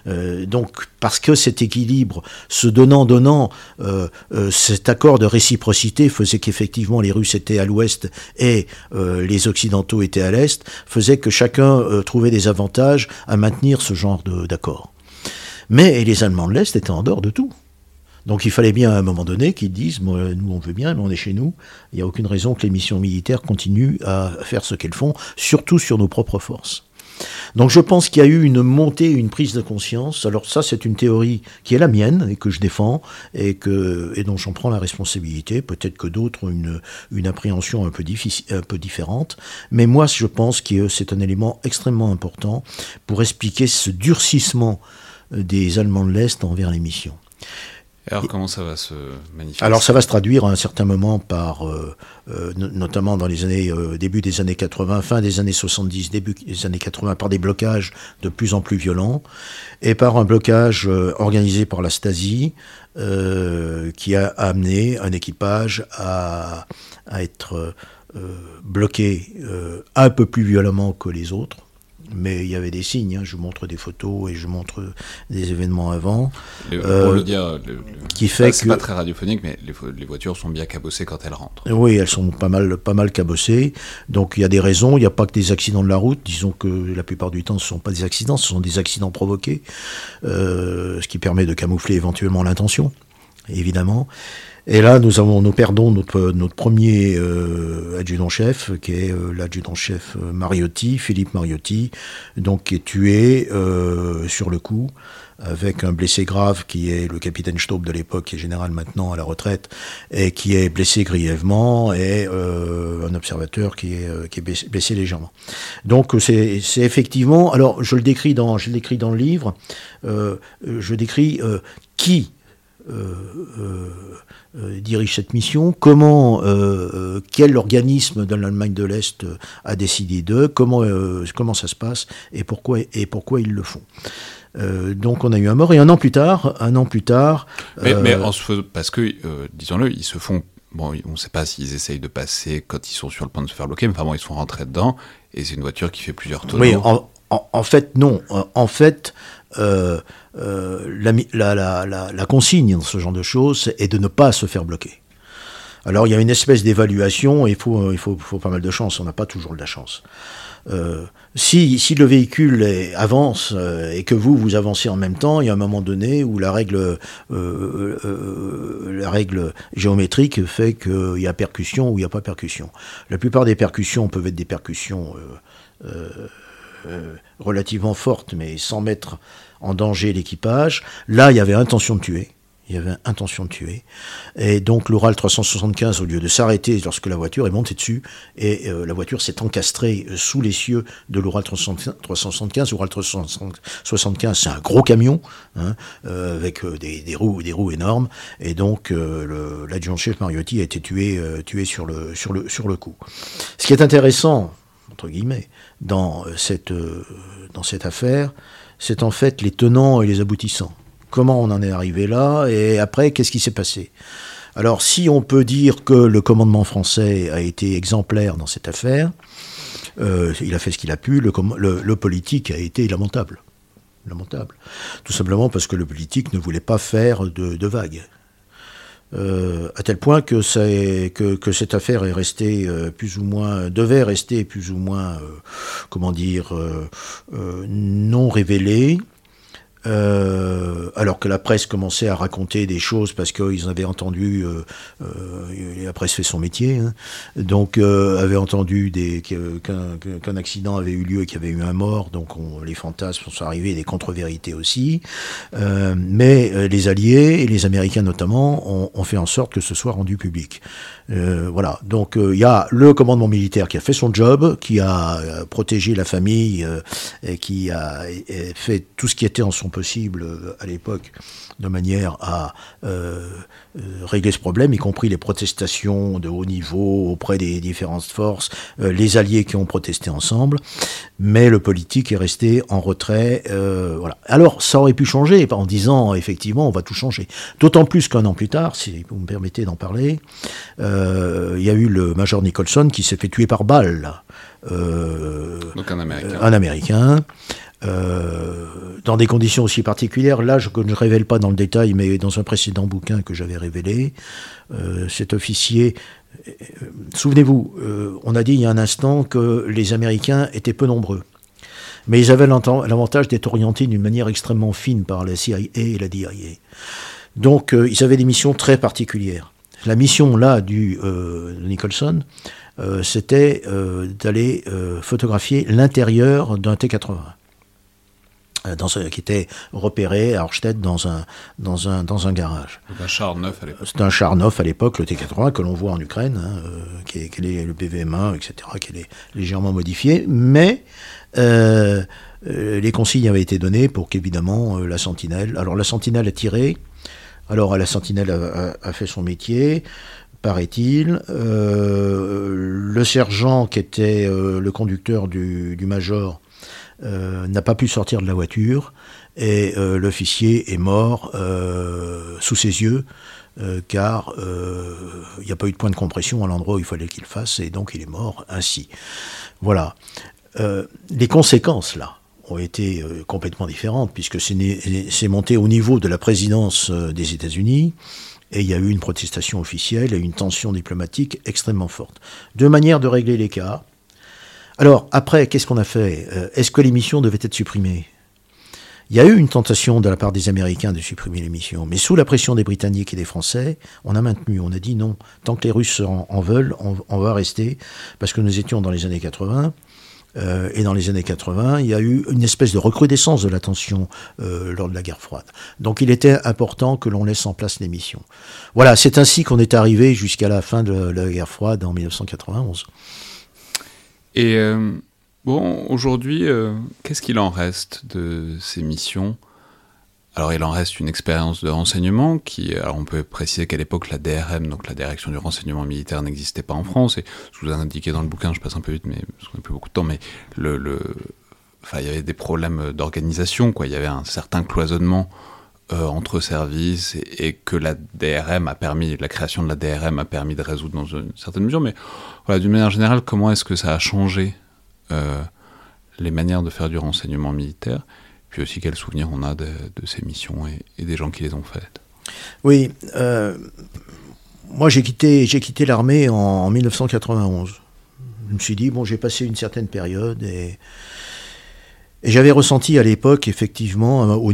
Euh, donc, parce que cet équilibre, ce donnant-donnant, euh, cet accord de réciprocité faisait qu'effectivement les Russes étaient à l'ouest et les Occidentaux étaient à l'est, faisait que chacun trouvait des avantages à maintenir ce genre d'accord. Mais les Allemands de l'Est étaient en dehors de tout. Donc il fallait bien à un moment donné qu'ils disent, nous on veut bien, mais on est chez nous, il n'y a aucune raison que les missions militaires continuent à faire ce qu'elles font, surtout sur nos propres forces. Donc je pense qu'il y a eu une montée, une prise de conscience. Alors ça, c'est une théorie qui est la mienne et que je défends et, dont j'en prends la responsabilité. Peut-être que d'autres ont une, appréhension un peu différente. Mais moi, je pense que c'est un élément extrêmement important pour expliquer ce durcissement des Allemands de l'Est envers les missions. Alors comment ça va se manifester Alors ça va se traduire à un certain moment par, euh, euh, notamment dans les années euh, début des années 80, fin des années 70, début des années 80, par des blocages de plus en plus violents et par un blocage organisé par la Stasi qui a amené un équipage à, à être bloqué un peu plus violemment que les autres mais il y avait des signes. Hein. Je montre des photos et je montre des événements avant. pour euh, le dire, qui fait c'est pas très radiophonique, mais les, voitures sont bien cabossées quand elles rentrent. Oui, elles sont pas mal, pas mal cabossées. Donc il y a des raisons. Il n'y a pas que des accidents de la route. Disons que la plupart du temps, ce ne sont pas des accidents, ce sont des accidents provoqués, euh, ce qui permet de camoufler éventuellement l'intention, évidemment. Et là, nous, avons, nous perdons notre, notre premier euh, adjudant-chef, qui est euh, l'adjudant-chef euh, Mariotti, Philippe Mariotti, donc qui est tué sur le coup, avec un blessé grave qui est le capitaine Staub de l'époque, qui est général maintenant à la retraite, et qui est blessé grièvement, et un observateur qui est, qui est blessé légèrement. Donc c'est effectivement, alors je le décris dans, je le dans le livre, je décris qui euh, euh, euh, dirige cette mission, comment, quel organisme de l'Allemagne de l'Est a décidé d'eux, comment, comment ça se passe et pourquoi, et pourquoi ils le font. donc on a eu un mort et un an plus tard, un an plus tard. Mais, parce que disons-le, ils se font. Bon, on ne sait pas s'ils essayent de passer quand ils sont sur le point de se faire bloquer, mais vraiment ils sont rentrés dedans et c'est une voiture qui fait plusieurs tonneaux. Oui, en, fait non. En fait, euh, euh, la, consigne dans ce genre de choses est de ne pas se faire bloquer. Alors il y a une espèce d'évaluation, il faut, il, faut, pas mal de chance, on n'a pas toujours de la chance. Euh, si, le véhicule avance et que vous, vous avancez en même temps, il y a un moment donné où la règle, la règle géométrique fait qu'il y a percussion ou il n'y a pas percussion. La plupart des percussions peuvent être des percussions relativement fortes, mais sans mettre en danger l'équipage. Là, il y avait intention de tuer. Il y avait intention de tuer. Et donc l'Oral 375, au lieu de s'arrêter lorsque la voiture est montée dessus, et euh, la voiture s'est encastrée euh, sous les cieux de l'Oral 375. L'Oral 375, c'est un gros camion, hein, euh, avec des, roues, énormes. Et donc l'adjudant-chef Mariotti a été tué, tué sur, le, sur, le, sur le coup. Ce qui est intéressant, entre guillemets, dans cette, dans cette affaire, c'est en fait les tenants et les aboutissants. comment on en est arrivé là, et après, qu'est-ce qui s'est passé? Alors, si on peut dire que le commandement français a été exemplaire dans cette affaire, euh, il a fait ce qu'il a pu, le, politique a été lamentable. Lamentable. Tout simplement parce que le politique ne voulait pas faire de, vagues. Euh, à tel point que, que, cette affaire est restée euh, plus ou moins, devait rester plus ou moins, comment dire, non révélée. Euh, alors que la presse commençait à raconter des choses parce qu'ils avaient entendu, euh, euh, la presse fait son métier, hein, donc avaient entendu qu'un accident avait eu lieu et qu'il y avait eu un mort, donc les fantasmes sont arrivés, des contre-vérités aussi. mais les Alliés et les Américains notamment ont, ont, fait en sorte que ce soit rendu public. voilà, donc il y a le commandement militaire qui a fait son job, qui a protégé la famille et qui a fait tout ce qui était en son possible euh, à l'époque de manière à euh, euh, régler ce problème, y compris les protestations de haut niveau auprès des différentes forces, les alliés qui ont protesté ensemble, mais le politique est resté en retrait. voilà. Alors ça aurait pu changer en disant effectivement on va tout changer. D'autant plus qu'un an plus tard, si vous me permettez d'en parler, il y a eu le major Nicholson qui s'est fait tuer par balle. Donc un Américain. Un Américain. Euh, dans des conditions aussi particulières. Là, je ne révèle pas dans le détail, mais dans un précédent bouquin que j'avais révélé, euh, cet officier, euh, souvenez-vous, on a dit il y a un instant que les Américains étaient peu nombreux. Mais ils avaient l'avantage d'être orientés d'une manière extrêmement fine par la CIA et la DIA. Donc, ils avaient des missions très particulières. La mission là du Nicholson, c'était d'aller photographier l'intérieur d'un T-80. Euh, qui était repéré à Orstedt dans un, dans un, dans un garage. un char neuf à l'époque. C'est un char neuf à l'époque, le T-80, que l'on voit en Ukraine, hein, euh, qui, est, est, le BVM1, etc., qui est légèrement modifié, mais euh, les consignes avaient été données pour qu'évidemment la sentinelle. Alors la sentinelle a tiré, alors la sentinelle a, fait son métier, paraît-il. le sergent, qui était le conducteur du, du major, n'a pas pu sortir de la voiture et euh, l'officier est mort euh, sous ses yeux car il n'y a pas eu de point de compression à l'endroit où il fallait qu'il fasse et donc il est mort ainsi. Voilà. les conséquences là ont été complètement différentes puisque c'est monté au niveau de la présidence des États-Unis et il y a eu une protestation officielle et une tension diplomatique extrêmement forte. Deux manières de régler les cas. Alors, après, qu'est-ce qu'on a fait? Euh, Est-ce que l'émission devait être supprimée? Il y a eu une tentation de la part des Américains de supprimer l'émission, mais sous la pression des Britanniques et des Français, on a maintenu, on a dit non, tant que les Russes en, veulent, on, va rester, parce que nous étions dans les années 80, euh, et dans les années 80, il y a eu une espèce de recrudescence de la tension euh, lors de la guerre froide. Donc il était important que l'on laisse en place l'émission. Voilà, c'est ainsi qu'on est arrivé jusqu'à la fin de la guerre froide en 1991. Et euh, bon, aujourd'hui, euh, qu'est-ce qu'il en reste de ces missions? Alors il en reste une expérience de renseignement qui, alors on peut préciser qu'à l'époque la DRM, donc la direction du renseignement militaire, n'existait pas en France. Et je vous ai indiqué dans le bouquin, je passe un peu vite, mais parce qu'on n'a plus beaucoup de temps, mais le, le, il y avait des problèmes d'organisation, quoi. Il y avait un certain cloisonnement euh, entre services et, que la DRM a permis, la création de la DRM a permis de résoudre dans une certaine mesure. Mais voilà, d'une manière générale, comment est-ce que ça a changé euh, les manières de faire du renseignement militaire Puis aussi, quels souvenirs on a de, ces missions et, des gens qui les ont faites? Oui, euh, moi j'ai quitté, quitté l'armée en, en 1991. Je me suis dit, bon, j'ai passé une certaine période et et j'avais ressenti à l'époque, effectivement, euh, au,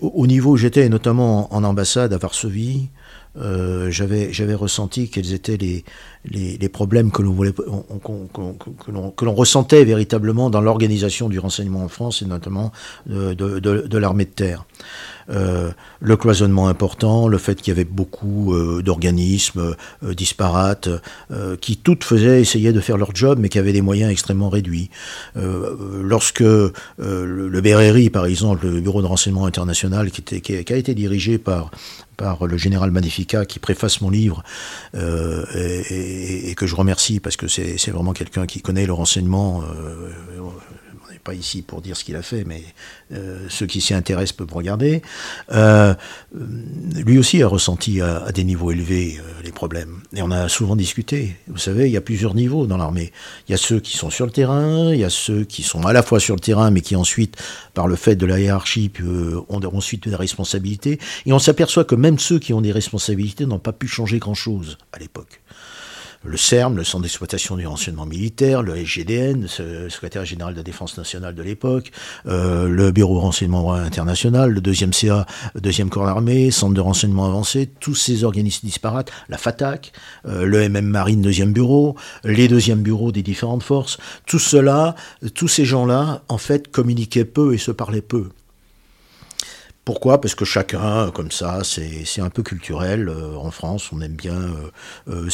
au, niveau où j'étais, notamment en ambassade à Varsovie, euh, j'avais ressenti quels étaient les, les, problèmes que l'on que ressentait véritablement dans l'organisation du renseignement en France et notamment de, de, de l'armée de terre. Euh, le cloisonnement important, le fait qu'il y avait beaucoup euh, d'organismes euh, disparates qui toutes faisaient, essayaient de faire leur job, mais qui avaient des moyens extrêmement réduits. lorsque le, le BRRI, par exemple, le Bureau de renseignement international, qui, a été dirigé par le général Magnifica qui préface mon livre et, que je remercie parce que c'est vraiment quelqu'un qui connaît le renseignement pas ici pour dire ce qu'il a fait, mais euh, ceux qui s'y intéressent peuvent regarder. Euh, lui aussi a ressenti à, des niveaux élevés les problèmes. Et on a souvent discuté. Vous savez, il y a plusieurs niveaux dans l'armée. Il y a ceux qui sont sur le terrain, il y a ceux qui sont à la fois sur le terrain, mais qui ensuite, par le fait de la hiérarchie, ont ensuite des responsabilités. Et on s'aperçoit que même ceux qui ont des responsabilités n'ont pas pu changer grand-chose à l'époque le CERM, le Centre d'exploitation du renseignement militaire, le SGDN, le secrétaire général de la Défense nationale de l'époque, euh, le Bureau de renseignement international, le deuxième CA, le deuxième corps d'armée, Centre de renseignement avancé, tous ces organismes disparates, la FATAC, euh, le MM Marine, deuxième bureau, les deuxièmes bureaux des différentes forces, tout cela, tous ces gens-là, en fait, communiquaient peu et se parlaient peu. Pourquoi? Parce que chacun, comme ça, c'est un peu culturel. Euh, en France, on aime bien euh, euh,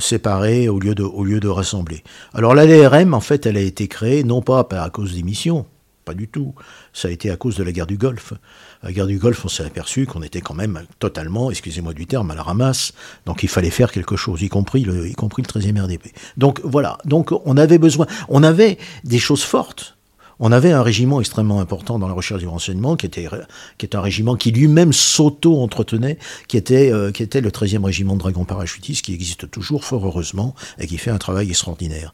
séparer, au lieu, de, rassembler. Alors la DRM, en fait, elle a été créée non pas à cause des missions, pas du tout. Ça a été à cause de la guerre du Golfe. La guerre du Golfe, on s'est aperçu qu'on était quand même totalement, excusez-moi du terme, à la ramasse. Donc il fallait faire quelque chose, y compris le, y compris le 13e RDP. Donc voilà. Donc on avait besoin, on avait des choses fortes on avait un régiment extrêmement important dans la recherche du renseignement, qui était, est un régiment qui lui-même s'auto-entretenait, qui était, euh, le 13e régiment de dragons parachutistes, qui existe toujours, fort heureusement, et qui fait un travail extraordinaire.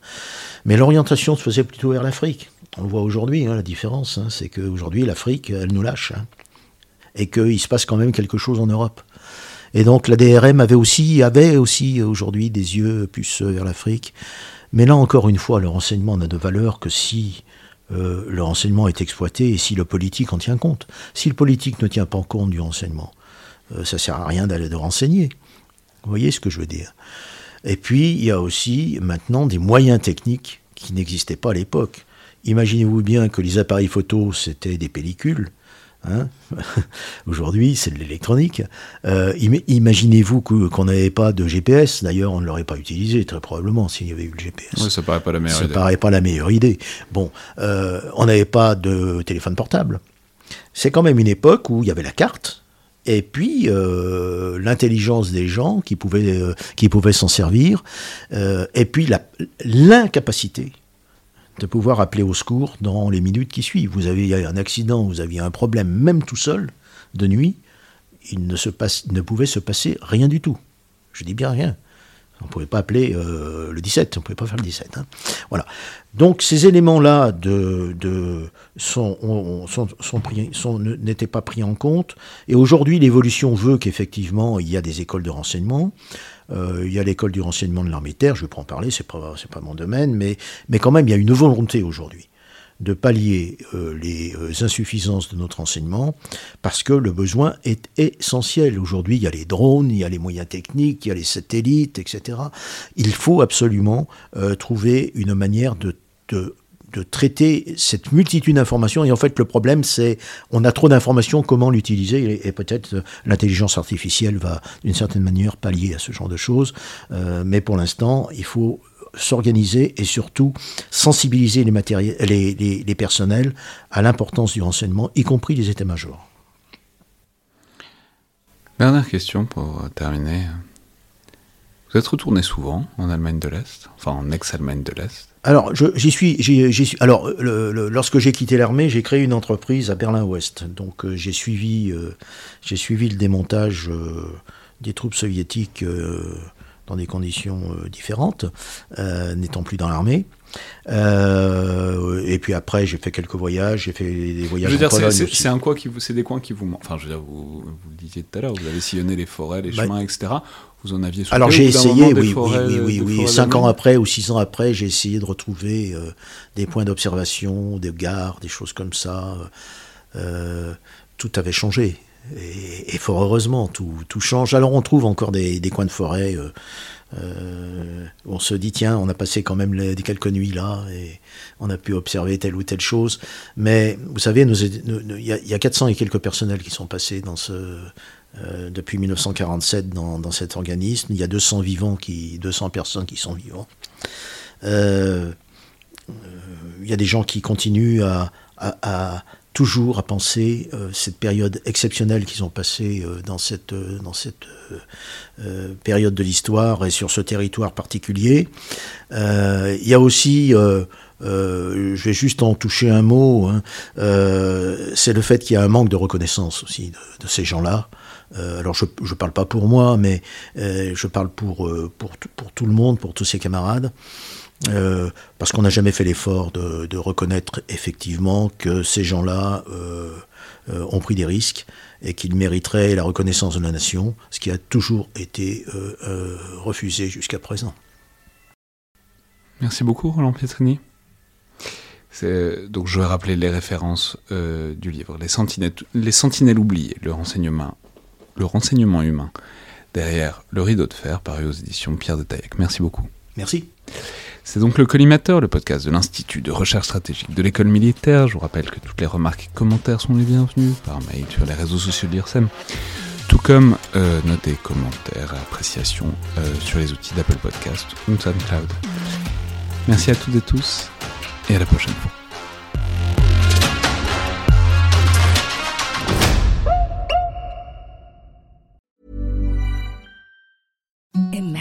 Mais l'orientation se faisait plutôt vers l'Afrique. On le voit aujourd'hui, hein, la différence, hein, c'est qu'aujourd'hui, l'Afrique, elle nous lâche, hein, et qu'il se passe quand même quelque chose en Europe. Et donc la DRM avait aussi, avait aussi aujourd'hui des yeux plus vers l'Afrique. Mais là encore une fois, le renseignement n'a de valeur que si euh, le renseignement est exploité et si le politique en tient compte. Si le politique ne tient pas compte du renseignement, euh, ça sert à rien d'aller de renseigner. Vous voyez ce que je veux dire Et puis, il y a aussi maintenant des moyens techniques qui n'existaient pas à l'époque. Imaginez-vous bien que les appareils photo, c'était des pellicules. Hein Aujourd'hui, c'est de l'électronique. Euh, Imaginez-vous qu'on n'avait pas de GPS. D'ailleurs, on ne l'aurait pas utilisé, très probablement, s'il y avait eu le GPS. Oui, ça paraît pas la meilleure ça idée. paraît pas la meilleure idée. Bon, euh, on n'avait pas de téléphone portable. C'est quand même une époque où il y avait la carte. Et puis euh, l'intelligence des gens qui pouvaient, qui pouvaient s'en servir, et puis l'incapacité de pouvoir appeler au secours dans les minutes qui suivent. Vous avez un accident, vous aviez un problème, même tout seul, de nuit, il ne, pouvait se passer rien du tout. Je dis bien rien. On ne pouvait pas appeler euh, le 17, on ne pouvait pas faire le 17. Hein. Voilà. Donc ces éléments-là n'étaient pas pris en compte. Et aujourd'hui, l'évolution veut qu'effectivement, il y a des écoles de renseignement. Euh, il y a l'école du renseignement de l'armée terre, je vais pas en parler, c'est pas, c'est pas mon domaine, mais, mais quand même, il y a une volonté aujourd'hui de pallier euh, les euh, insuffisances de notre renseignement, parce que le besoin est essentiel. Aujourd'hui, il y a les drones, il y a les moyens techniques, il y a les satellites, etc. Il faut absolument trouver une manière de, de de traiter cette multitude d'informations. Et en fait, le problème, c'est on a trop d'informations, comment l'utiliser Et, peut-être euh, l'intelligence artificielle va, d'une certaine manière, pallier à ce genre de choses. Euh, mais pour l'instant, il faut s'organiser et surtout sensibiliser les, les, les personnels à l'importance du renseignement, y compris les états-majors. Dernière question pour terminer. Vous êtes retourné souvent en Allemagne de l'Est, enfin en ex-Allemagne de l'Est? Alors, j'y suis. Alors, lorsque j'ai quitté l'armée, j'ai créé une entreprise à Berlin-Ouest. Donc, euh, j'ai suivi, euh, suivi le démontage euh, des troupes soviétiques dans des conditions différentes, n'étant plus dans l'armée. Et puis après, j'ai fait quelques voyages, j'ai fait des voyages. Je veux dire, c'est un quoi qui vous, c'est des coins qui vous manquent. Enfin, je veux dire, vous, vous le disiez tout à l'heure, vous avez sillonné les forêts, les bah, chemins, etc. Vous en aviez Alors j'ai essayé, oui, oui, oui, oui, Cinq ans après ou six ans après, j'ai essayé de retrouver euh, des points d'observation, des gares, des choses comme ça. Euh, tout avait changé. Et, fort heureusement, tout, change. Alors on trouve encore des, coins de forêt. Euh, on se dit, tiens, on a passé quand même les, quelques nuits là et on a pu observer telle ou telle chose. Mais vous savez, il y, a 400 et quelques personnels qui sont passés euh, depuis 1947 dans, cet organisme. Il y a 200 vivants, qui, 200 personnes qui sont vivants. Euh, euh, il y a des gens qui continuent à, toujours à penser cette période exceptionnelle qu'ils ont passée dans cette, dans cette période de l'histoire et sur ce territoire particulier. il y a aussi je vais juste en toucher un mot. Hein. c'est le fait qu'il y a un manque de reconnaissance aussi de, ces gens-là. alors je ne parle pas pour moi, mais je parle pour, pour, pour, tout le monde, pour tous ses camarades. Parce qu'on n'a jamais fait l'effort de, de, reconnaître effectivement que ces gens-là ont pris des risques et qu'ils mériteraient la reconnaissance de la nation, ce qui a toujours été euh, euh, refusé jusqu'à présent. Merci beaucoup Roland Pietrini. Donc je vais rappeler les références euh, du livre. Les sentinelles, les sentinelles oubliées, le renseignement, le renseignement humain, derrière le rideau de fer, paru aux éditions Pierre de Taillac. Merci beaucoup. Merci. C'est donc le Collimateur, le podcast de l'Institut de recherche stratégique de l'école militaire. Je vous rappelle que toutes les remarques et commentaires sont les bienvenus par mail sur les réseaux sociaux de l'IRSEM, tout comme euh, notes et commentaires et appréciations euh, sur les outils d'Apple Podcast ou SoundCloud. Merci à toutes et tous et à la prochaine fois.